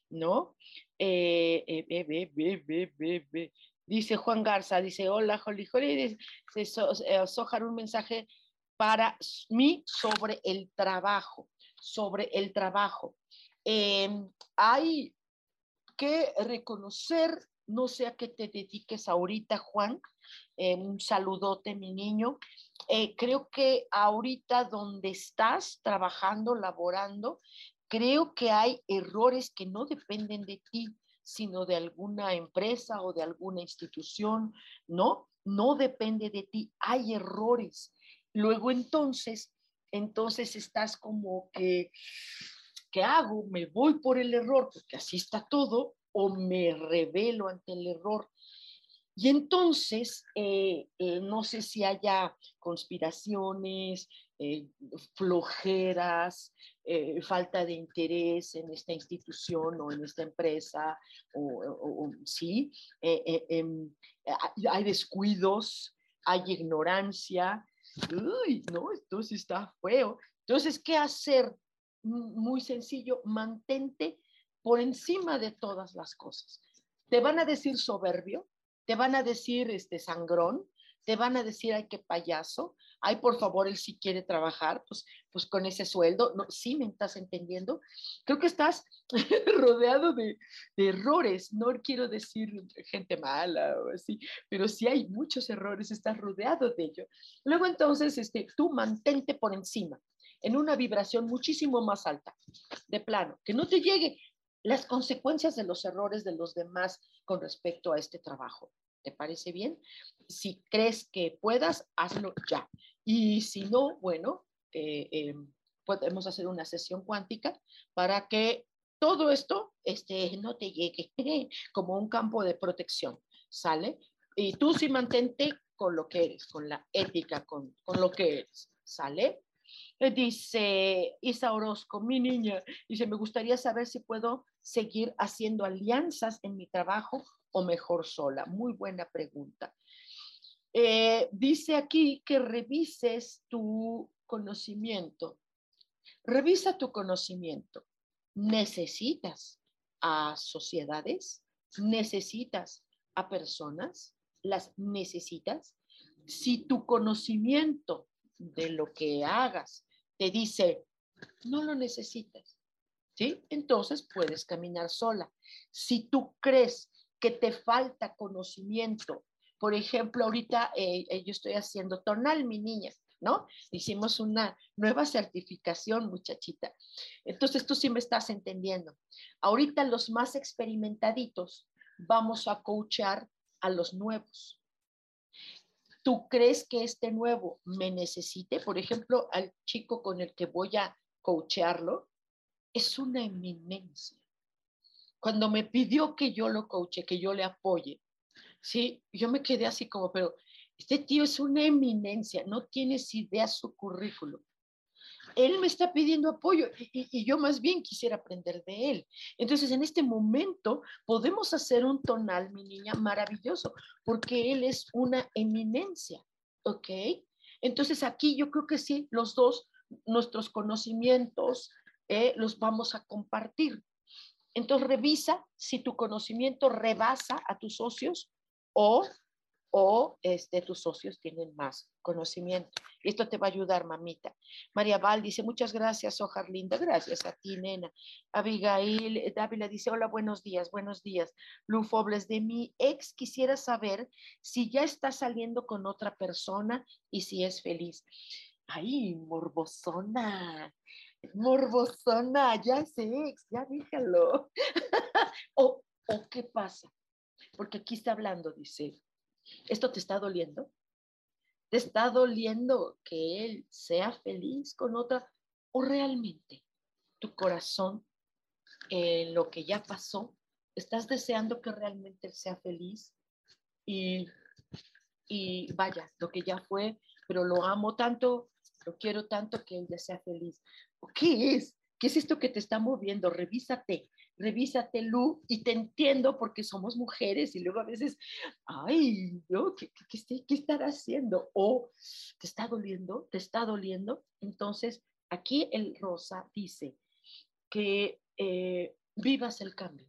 ¿No? Eh, eh, dice Juan Garza, dice, hola, Joli, Joli, eh, Sojar un mensaje para mí sobre el trabajo, sobre el trabajo. Em, hay que reconocer, no sé a qué te dediques ahorita, Juan, un saludote, mi niño. creo que ahorita donde estás trabajando, laborando, creo que hay errores que no dependen de ti, sino de alguna empresa o de alguna institución, ¿no? No depende de ti, hay errores. Luego entonces, entonces estás como que, ¿qué hago? ¿Me voy por el error porque así está todo o me revelo ante el error? Y entonces, eh, eh, no sé si haya conspiraciones, eh, flojeras, falta de interés en esta institución o en esta empresa, o, sí, em, hay descuidos, hay ignorancia, uy, no, esto está feo. Entonces, ¿qué hacer? Muy sencillo, mantente por encima de todas las cosas. Te van a decir soberbio, te van a decir este sangrón, te van a decir, ay, qué payaso, ay, por favor, él sí quiere trabajar, pues, pues con ese sueldo, no, sí me estás entendiendo. Creo que estás rodeado de, errores, no quiero decir gente mala o así, pero sí hay muchos errores, estás rodeado de ello. Luego entonces, este, tú mantente por encima, en una vibración muchísimo más alta, de plano, que no te llegue las consecuencias de los errores de los demás con respecto a este trabajo. ¿Te parece bien? Si crees que puedas, hazlo ya. Y si no, bueno, eh, eh, podemos hacer una sesión cuántica para que todo esto este, no te llegue como un campo de protección, ¿sale? Y tú sí mantente con lo que eres, con la ética, con, con lo que eres, ¿sale? Eh, dice Isa Orozco, mi niña, dice, me gustaría saber si puedo seguir haciendo alianzas en mi trabajo o mejor sola. Muy buena pregunta. Eh, dice aquí que revises tu conocimiento. Revisa tu conocimiento. ¿Necesitas a sociedades? ¿Necesitas a personas? ¿Las necesitas? Si tu conocimiento de lo que hagas te dice, no lo necesitas, ¿sí? Entonces puedes caminar sola. Si tú crees que te falta conocimiento, por ejemplo, ahorita eh, eh, yo estoy haciendo tonal, mi niña, ¿no? Hicimos una nueva certificación, muchachita. Entonces tú sí me estás entendiendo. Ahorita los más experimentaditos vamos a coachar a los nuevos. ¿Tú crees que este nuevo me necesite? Por ejemplo, al chico con el que voy a coachearlo, es una eminencia. Cuando me pidió que yo lo coache, que yo le apoye, sí, yo me quedé así como, pero este tío es una eminencia, no tienes idea su currículum. Él me está pidiendo apoyo y, yo más bien quisiera aprender de él. Entonces, en este momento podemos hacer un tonal, mi niña, maravilloso, porque él es una eminencia, ¿ok? Entonces, aquí yo creo que sí, los dos, nuestros conocimientos, eh, los vamos a compartir. Entonces, revisa si tu conocimiento rebasa a tus socios o o este, tus socios tienen más conocimiento. Esto te va a ayudar, mamita. María Val dice, muchas gracias, Ojar Linda. Gracias a ti, nena. Abigail eh, Dávila dice, hola, buenos días, buenos días. Lufobles, de mi ex quisiera saber si ya está saliendo con otra persona y si es feliz. Ay, morbosona. Morbosona, ya es ex, ya déjalo. o, o, ¿qué pasa? Porque aquí está hablando, dice, ¿Esto te está doliendo? ¿Te está doliendo que él sea feliz con otra? ¿O realmente tu corazón, lo que ya pasó, estás deseando que realmente él sea feliz? Y, y vaya, lo que ya fue, pero lo amo tanto, lo quiero tanto que él ya sea feliz. ¿Qué es? ¿Qué es esto que te está moviendo? Revísate, revísate, Lu, y te entiendo porque somos mujeres y luego a veces, ay, ¿qué, qué, qué estará haciendo? O, ¿te está doliendo? ¿Te está doliendo? Entonces, aquí el Rosa dice que eh, vivas el cambio.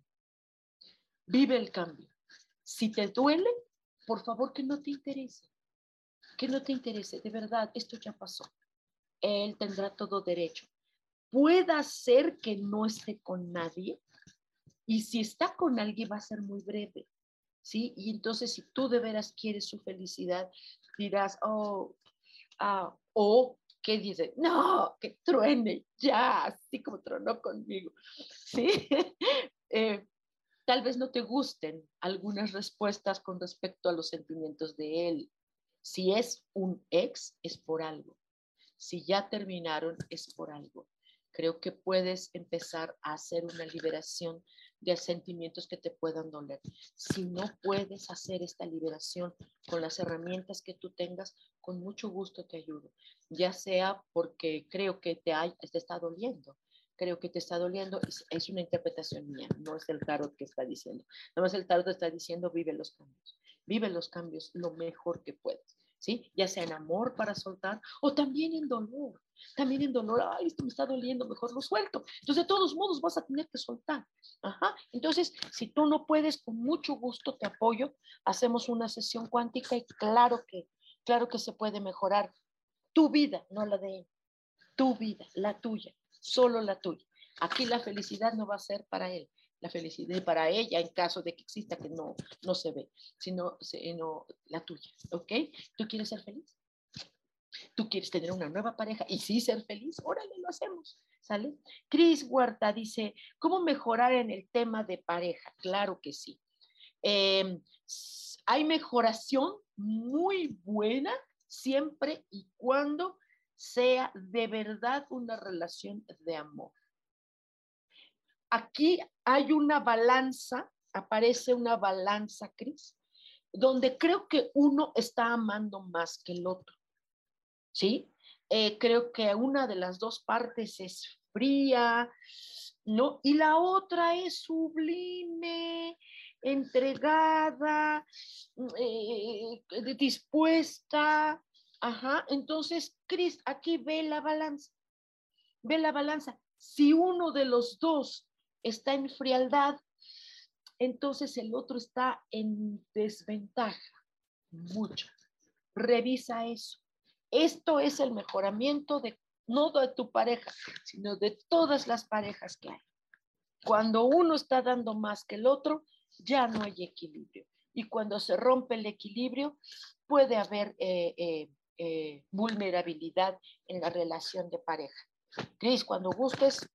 Vive el cambio. Si te duele, por favor que no te interese. Que no te interese. De verdad, esto ya pasó. Él tendrá todo derecho. Pueda ser que no esté con nadie, y si está con alguien va a ser muy breve, ¿sí? Y entonces si tú de veras quieres su felicidad, dirás, oh, ah, o ¿qué dice? No, que truene ya, así como tronó conmigo, ¿sí? Eh, tal vez no te gusten algunas respuestas con respecto a los sentimientos de él. Si es un ex, es por algo. Si ya terminaron, es por algo. Creo que puedes empezar a hacer una liberación de sentimientos que te puedan doler. Si no puedes hacer esta liberación con las herramientas que tú tengas, con mucho gusto te ayudo, ya sea porque creo que te, está doliendo, creo que te está doliendo, es, una interpretación mía, no es el tarot que está diciendo. Nada más el tarot está diciendo vive los cambios, vive los cambios lo mejor que puedes. ¿Sí? Ya sea en amor para soltar o también en dolor también en dolor, ay, esto me está doliendo, mejor lo suelto. Entonces, de todos modos, vas a tener que soltar. Ajá. Entonces, si tú no puedes, con mucho gusto te apoyo. Hacemos una sesión cuántica y claro que, claro que se puede mejorar tu vida, no la de él. Tu vida, la tuya, solo la tuya. Aquí la felicidad no va a ser para él, la felicidad para ella en caso de que exista que no, no se ve, sino, sino la tuya, ¿ok? ¿Tú quieres ser feliz? tú quieres tener una nueva pareja y sí ser feliz, órale, lo hacemos, ¿sale? Cris Huerta dice, ¿cómo mejorar en el tema de pareja? Claro que sí. Em, hay mejoración muy buena siempre y cuando sea de verdad una relación de amor. Aquí hay una balanza, aparece una balanza, Cris, donde creo que uno está amando más que el otro. ¿sí? eh, creo que una de las dos partes es fría, ¿no? Y la otra es sublime, entregada, eh, dispuesta. Ajá, entonces, Cris, aquí ve la balanza, ve la balanza. Si uno de los dos está en frialdad, entonces el otro está en desventaja, mucho. Revisa eso. Esto es el mejoramiento de no de tu pareja, sino de todas las parejas que hay. Cuando uno está dando más que el otro, ya no hay equilibrio. Y cuando se rompe el equilibrio, puede haber eh, eh, eh, vulnerabilidad en la relación de pareja. Cris, cuando gustes,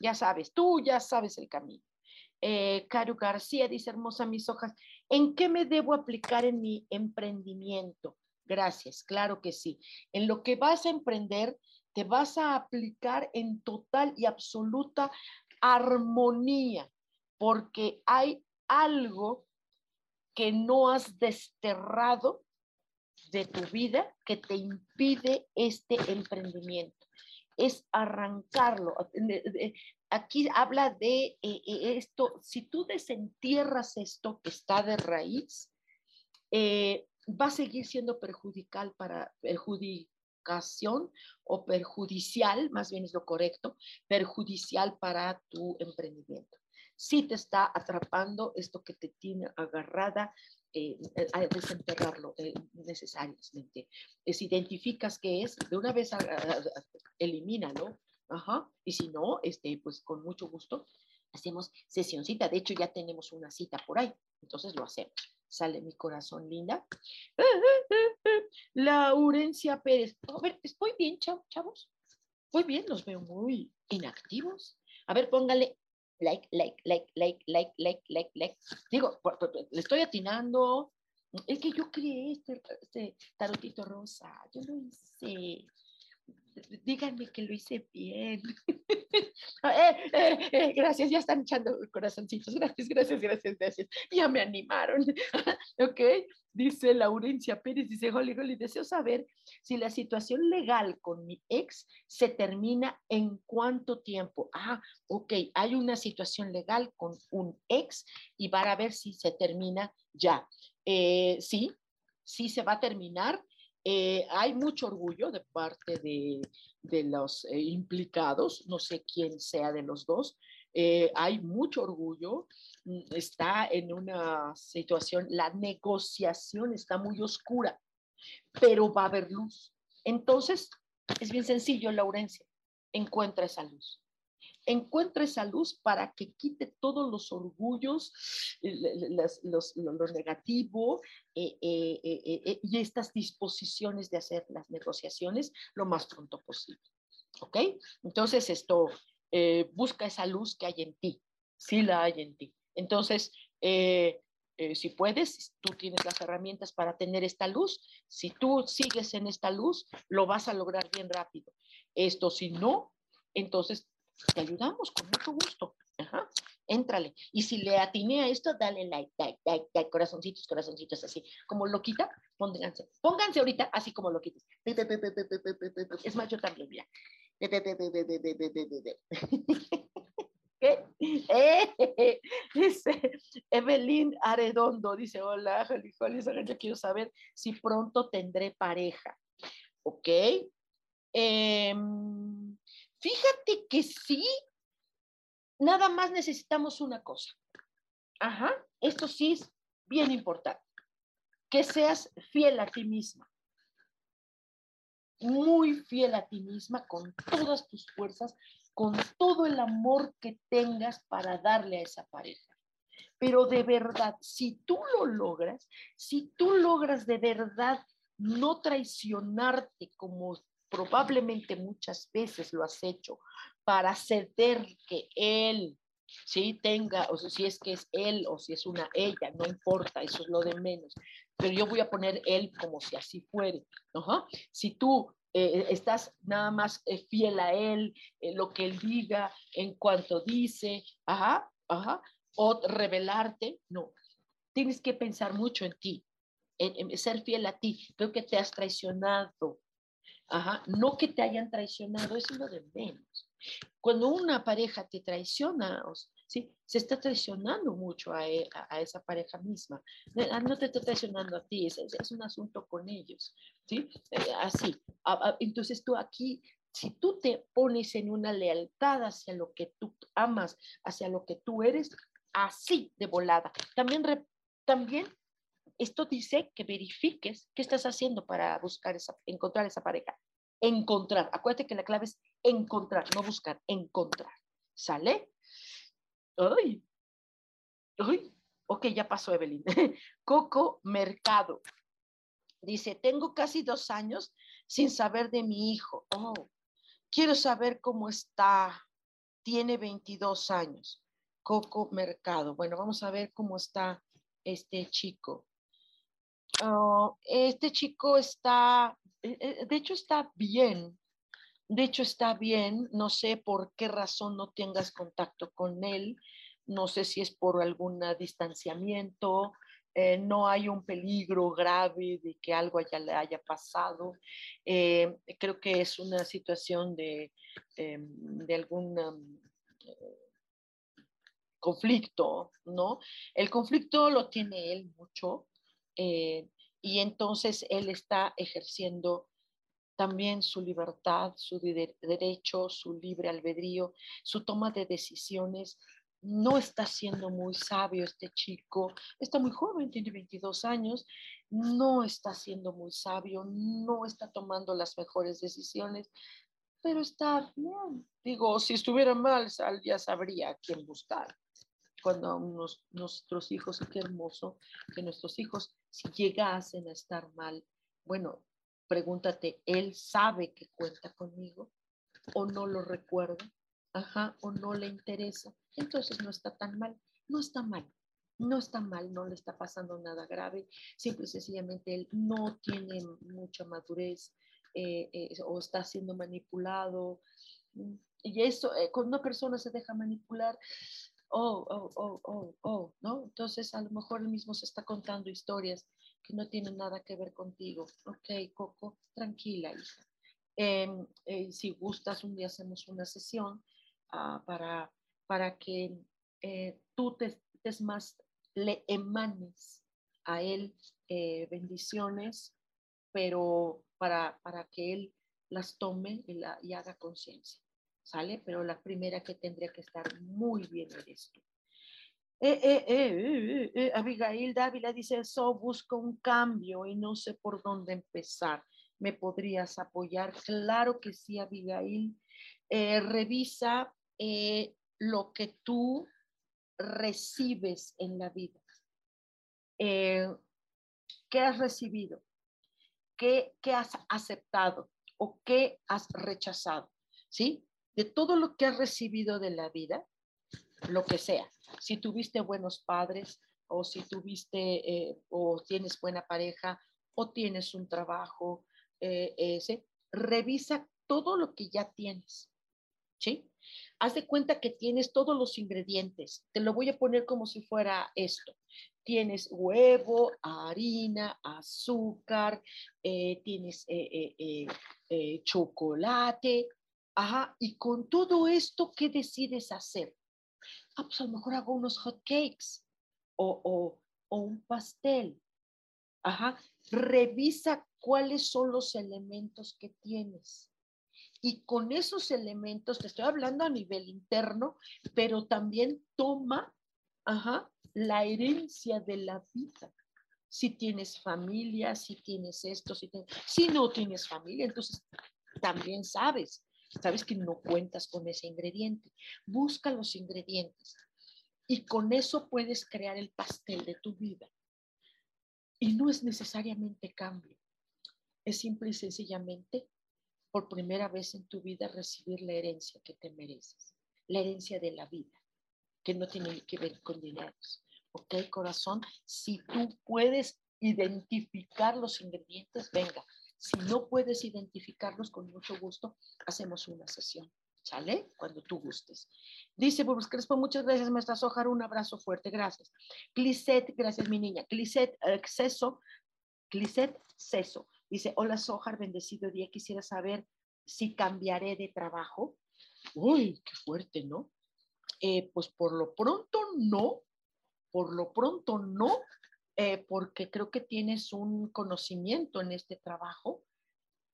ya sabes, tú ya sabes el camino. Eh, García dice, hermosa mis hojas, ¿en qué me debo aplicar en mi emprendimiento? Gracias, claro que sí. En lo que vas a emprender, te vas a aplicar en total y absoluta armonía, porque hay algo que no has desterrado de tu vida que te impide este emprendimiento. Es arrancarlo. Aquí habla de eh, eh, esto, si tú desentierras esto que está de raíz, eh, va a seguir siendo perjudicial para perjudicación o perjudicial, más bien es lo correcto, perjudicial para tu emprendimiento. Si te está atrapando esto que te tiene agarrada, eh, desenterrarlo eh, necesariamente. Si identificas qué es, de una vez elimínalo. Ajá. Y si no, este, pues con mucho gusto hacemos sesioncita. De hecho, ya tenemos una cita por ahí. Entonces lo hacemos sale mi corazón linda. Laurencia Pérez. A ver, ¿estoy bien, chavos? Muy bien, los veo muy inactivos. A ver, póngale like, like, like, like, like, like, like, like. Digo, le estoy atinando. Es que yo creé este, este tarotito rosa. Yo lo hice díganme que lo hice bien. Eh, eh, eh, gracias, ya están echando corazoncitos. Gracias, gracias, gracias, gracias. Ya me animaron. ok, dice Laurencia Pérez, dice Holly, Holly, deseo saber si la situación legal con mi ex se termina en cuánto tiempo. Ah, ok, hay una situación legal con un ex y van a ver si se termina ya. sí, sí se va a terminar eh, hay mucho orgullo de parte de, los eh, implicados, no sé quién sea de los dos, eh, hay mucho orgullo, mm, está en una situación, la negociación está muy oscura, pero va a haber luz. Entonces, es bien sencillo, Laurencia, encuentra esa luz encuentra esa luz para que quite todos los orgullos, lo negativo eh, eh, eh, y estas disposiciones de hacer las negociaciones lo más pronto posible. ¿Ok? Entonces esto, busca esa luz que hay en ti, sí la hay en ti. Entonces, si puedes, tú tienes las herramientas para tener esta luz. Si tú sigues en esta luz, lo vas a lograr bien rápido. Esto, si no, entonces te ayudamos con mucho gusto. Ajá. Éntrale. Y si le atiné a esto, dale like, like, like, like, corazoncitos, corazoncitos, así. Como loquita, pónganse. Pónganse ahorita así como loquitos. Es más, yo también, mira. ¿Qué? dice Evelyn Aredondo, dice, hola, yo quiero saber si pronto tendré pareja. ¿Ok? Eh, Fíjate que sí, nada más necesitamos una cosa. Ajá, esto sí es bien importante. Que seas fiel a ti misma. Muy fiel a ti misma con todas tus fuerzas, con todo el amor que tengas para darle a esa pareja. Pero de verdad, si tú lo logras, si tú logras de verdad no traicionarte como probablemente muchas veces lo has hecho para ceder que él sí tenga, o si es que es él o si es una ella, no importa, eso es lo de menos. Pero yo voy a poner él como si así fuere. Si tú eh, estás nada más eh, fiel a él, eh, lo que él diga, en cuanto dice, ajá, ajá, o revelarte, no. Tienes que pensar mucho en ti, en ser fiel a ti. Creo que te has traicionado Ajá, no que te hayan traicionado, es lo de menos. Cuando una pareja te traiciona, ¿sí? se está traicionando mucho a, e, a, esa pareja misma. Ah, no te está traicionando a ti, es, es un asunto con ellos. ¿sí? Eh, así. Entonces tú aquí, si tú te pones en una lealtad hacia lo que tú amas, hacia lo que tú eres, así de volada. También, también esto dice que verifiques qué estás haciendo para buscar esa, encontrar esa pareja. Encontrar. Acuérdate que la clave es encontrar, no buscar, encontrar. ¿Sale? Ay. Ay. Ok, ya pasó Evelyn. Coco Mercado. Dice, tengo casi dos años sin saber de mi hijo. Oh, quiero saber cómo está. Tiene 22 años. Coco Mercado. Bueno, vamos a ver cómo está este chico. Oh, este chico está, eh, eh, de hecho está bien, de hecho está bien, no sé por qué razón no tengas contacto con él, no sé si es por algún distanciamiento, eh, no hay un peligro grave de que algo le haya pasado. creo que es una situación de, de algún um, conflicto, ¿no? El conflicto lo tiene él mucho, eh, y entonces él está ejerciendo también su libertad, su derecho, su libre albedrío, su toma de decisiones. No está siendo muy sabio este chico, está muy joven, tiene 22 años, no está siendo muy sabio, no está tomando las mejores decisiones, pero está bien. Digo, si estuviera mal, ya sabría a quién buscar cuando nuestros hijos, qué hermoso que nuestros hijos, si llegasen a estar mal, bueno, pregúntate, ¿él sabe que cuenta conmigo o no lo recuerda? Ajá, o no le interesa. Entonces no está tan mal, no está mal, no está mal, no le está pasando nada grave, simple y sencillamente él no tiene mucha madurez eh, eh, o está siendo manipulado. Y eso, eh, cuando una persona se deja manipular, oh, oh, oh, oh, oh, ¿no? Entonces a lo mejor él mismo se está contando historias que no tienen nada que ver contigo. Ok, Coco, tranquila, hija. Em, eh, si gustas, un día hacemos una sesión ah, para, para que eh, tú te, más, le emanes a él eh, bendiciones, pero para, para que él las tome y haga conciencia. ¿Sale? Pero la primera que tendría que estar muy bien eres tú. Eh, eh, eh, Abigail Dávila dice, eso busco un cambio y no sé por dónde empezar. ¿Me podrías apoyar? Claro que sí, Abigail. revisa lo que tú recibes en la vida. ¿Qué has recibido? ¿Qué, ¿Qué has aceptado o qué has rechazado? ¿Sí? De todo lo que has recibido de la vida, lo que sea. Si tuviste buenos padres o si tuviste eh, o tienes buena pareja o tienes un trabajo, eh, ese, revisa todo lo que ya tienes. ¿Sí? Haz de cuenta que tienes todos los ingredientes. Te lo voy a poner como si fuera esto. Tienes huevo, harina, azúcar, eh, tienes chocolate, Ajá, y con todo esto, ¿qué decides hacer? Ah, pues a lo mejor hago unos hot cakes o, o un pastel. Ajá, revisa cuáles son los elementos que tienes. Y con esos elementos, te estoy hablando a nivel interno, pero también toma ajá, la herencia de la vida. Si tienes familia, si tienes esto, si, si no tienes familia, entonces también sabes sabes que no cuentas con ese ingrediente. Busca los ingredientes y con eso puedes crear el pastel de tu vida. Y no es necesariamente cambio, es simple y sencillamente por primera vez en tu vida recibir la herencia que te mereces, la herencia de la vida, que no tiene que ver con dinero. ¿Ok, corazón? Si tú puedes identificar los ingredientes, venga, si no puedes identificarlos, con mucho gusto hacemos una sesión. ¿Sale? Cuando tú gustes. Dice Burbus Crespo, muchas gracias, maestra Sojar, un abrazo fuerte, gracias. Clisette, gracias, mi niña. Clisette, acceso, Clisette, Ceso. Dice, hola Sojar, bendecido día. Quisiera saber si cambiaré de trabajo. Uy, qué fuerte, ¿no? Eh, pues por lo pronto no, por lo pronto no, eh, porque creo que tienes un conocimiento en este trabajo,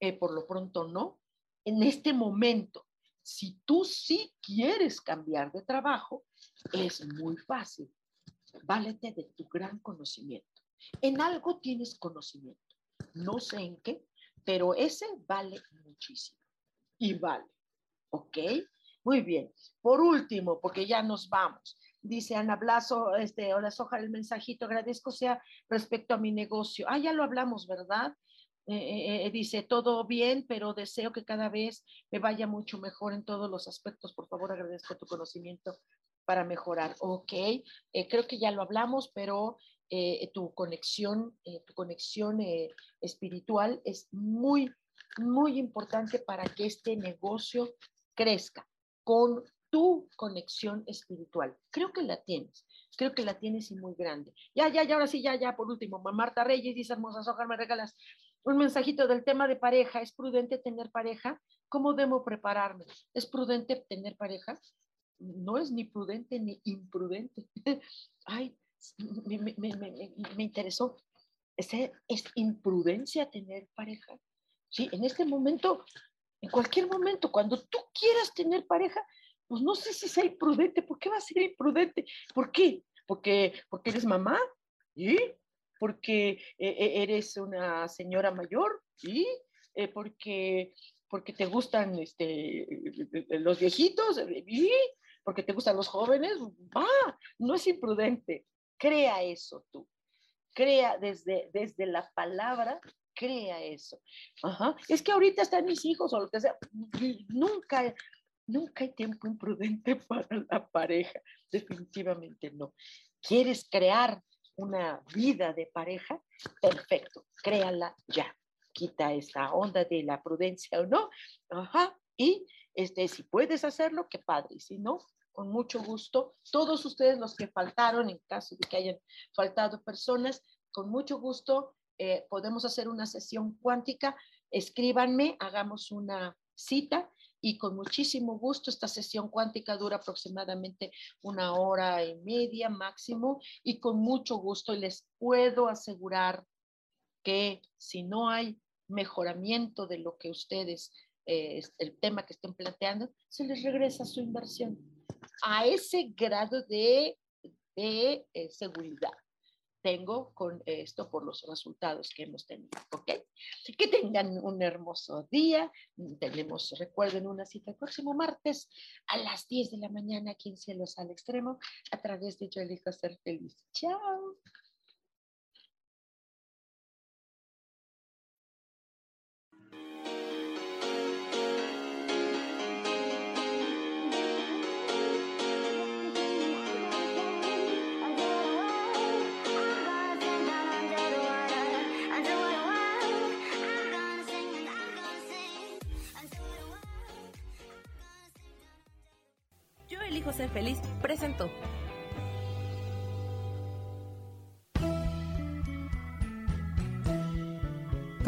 eh, por lo pronto no. En este momento, si tú sí quieres cambiar de trabajo, es muy fácil. Válete de tu gran conocimiento. En algo tienes conocimiento, no sé en qué, pero ese vale muchísimo y vale. ¿Ok? Muy bien. Por último, porque ya nos vamos. Dice Ana Blaso, este, hola Soja, el mensajito, agradezco sea respecto a mi negocio. Ah, ya lo hablamos, ¿verdad? Eh, eh, eh, dice, todo bien, pero deseo que cada vez me vaya mucho mejor en todos los aspectos. Por favor, agradezco tu conocimiento para mejorar. Ok, creo que ya lo hablamos, pero tu conexión, tu conexión espiritual es muy, muy importante para que este negocio crezca con tu conexión espiritual. Creo que la tienes, creo que la tienes y muy grande. Ya, ya, ya, ahora sí, ya, ya, por último, Marta Reyes dice, hermosa Soja, me regalas un mensajito del tema de pareja. ¿Es prudente tener pareja? ¿Cómo debo prepararme? ¿Es prudente tener pareja? No es ni prudente ni imprudente. Ay, me, me, me, me interesó. ¿Es, ¿Es imprudencia tener pareja? Sí, en este momento, en cualquier momento, cuando tú quieras tener pareja, pues no sé si sea imprudente. ¿Por qué va a ser imprudente? ¿Por qué? Porque, porque eres mamá, ¿y? Porque eh, eh, eres una señora mayor, ¿y? Eh, porque, porque te gustan este, los viejitos, ¿y? Porque te gustan los jóvenes, va, no es imprudente. Crea eso tú. Crea desde, desde la palabra crea eso. Ajá. Es que ahorita están mis hijos o lo que sea. Nunca, Nunca hay tiempo imprudente para la pareja, definitivamente no. ¿Quieres crear una vida de pareja? Perfecto, créala ya. Quita esta onda de la prudencia o no. Ajá. Y este, si puedes hacerlo, qué padre. Si no, con mucho gusto. Todos ustedes los que faltaron, en caso de que hayan faltado personas, con mucho gusto eh, podemos hacer una sesión cuántica. Escríbanme, hagamos una cita y con muchísimo gusto esta sesión cuántica dura aproximadamente una hora y media máximo y con mucho gusto les puedo asegurar que si no hay mejoramiento de lo que ustedes, eh, el tema que estén planteando, se les regresa su inversión a ese grado de, de eh, seguridad tengo con esto por los resultados que hemos tenido, ¿ok? Que tengan un hermoso día. Tenemos, recuerden, una cita el próximo martes a las 10 de la mañana aquí en Cielos al Extremo a través de Yo Elijo Ser Feliz. Chao.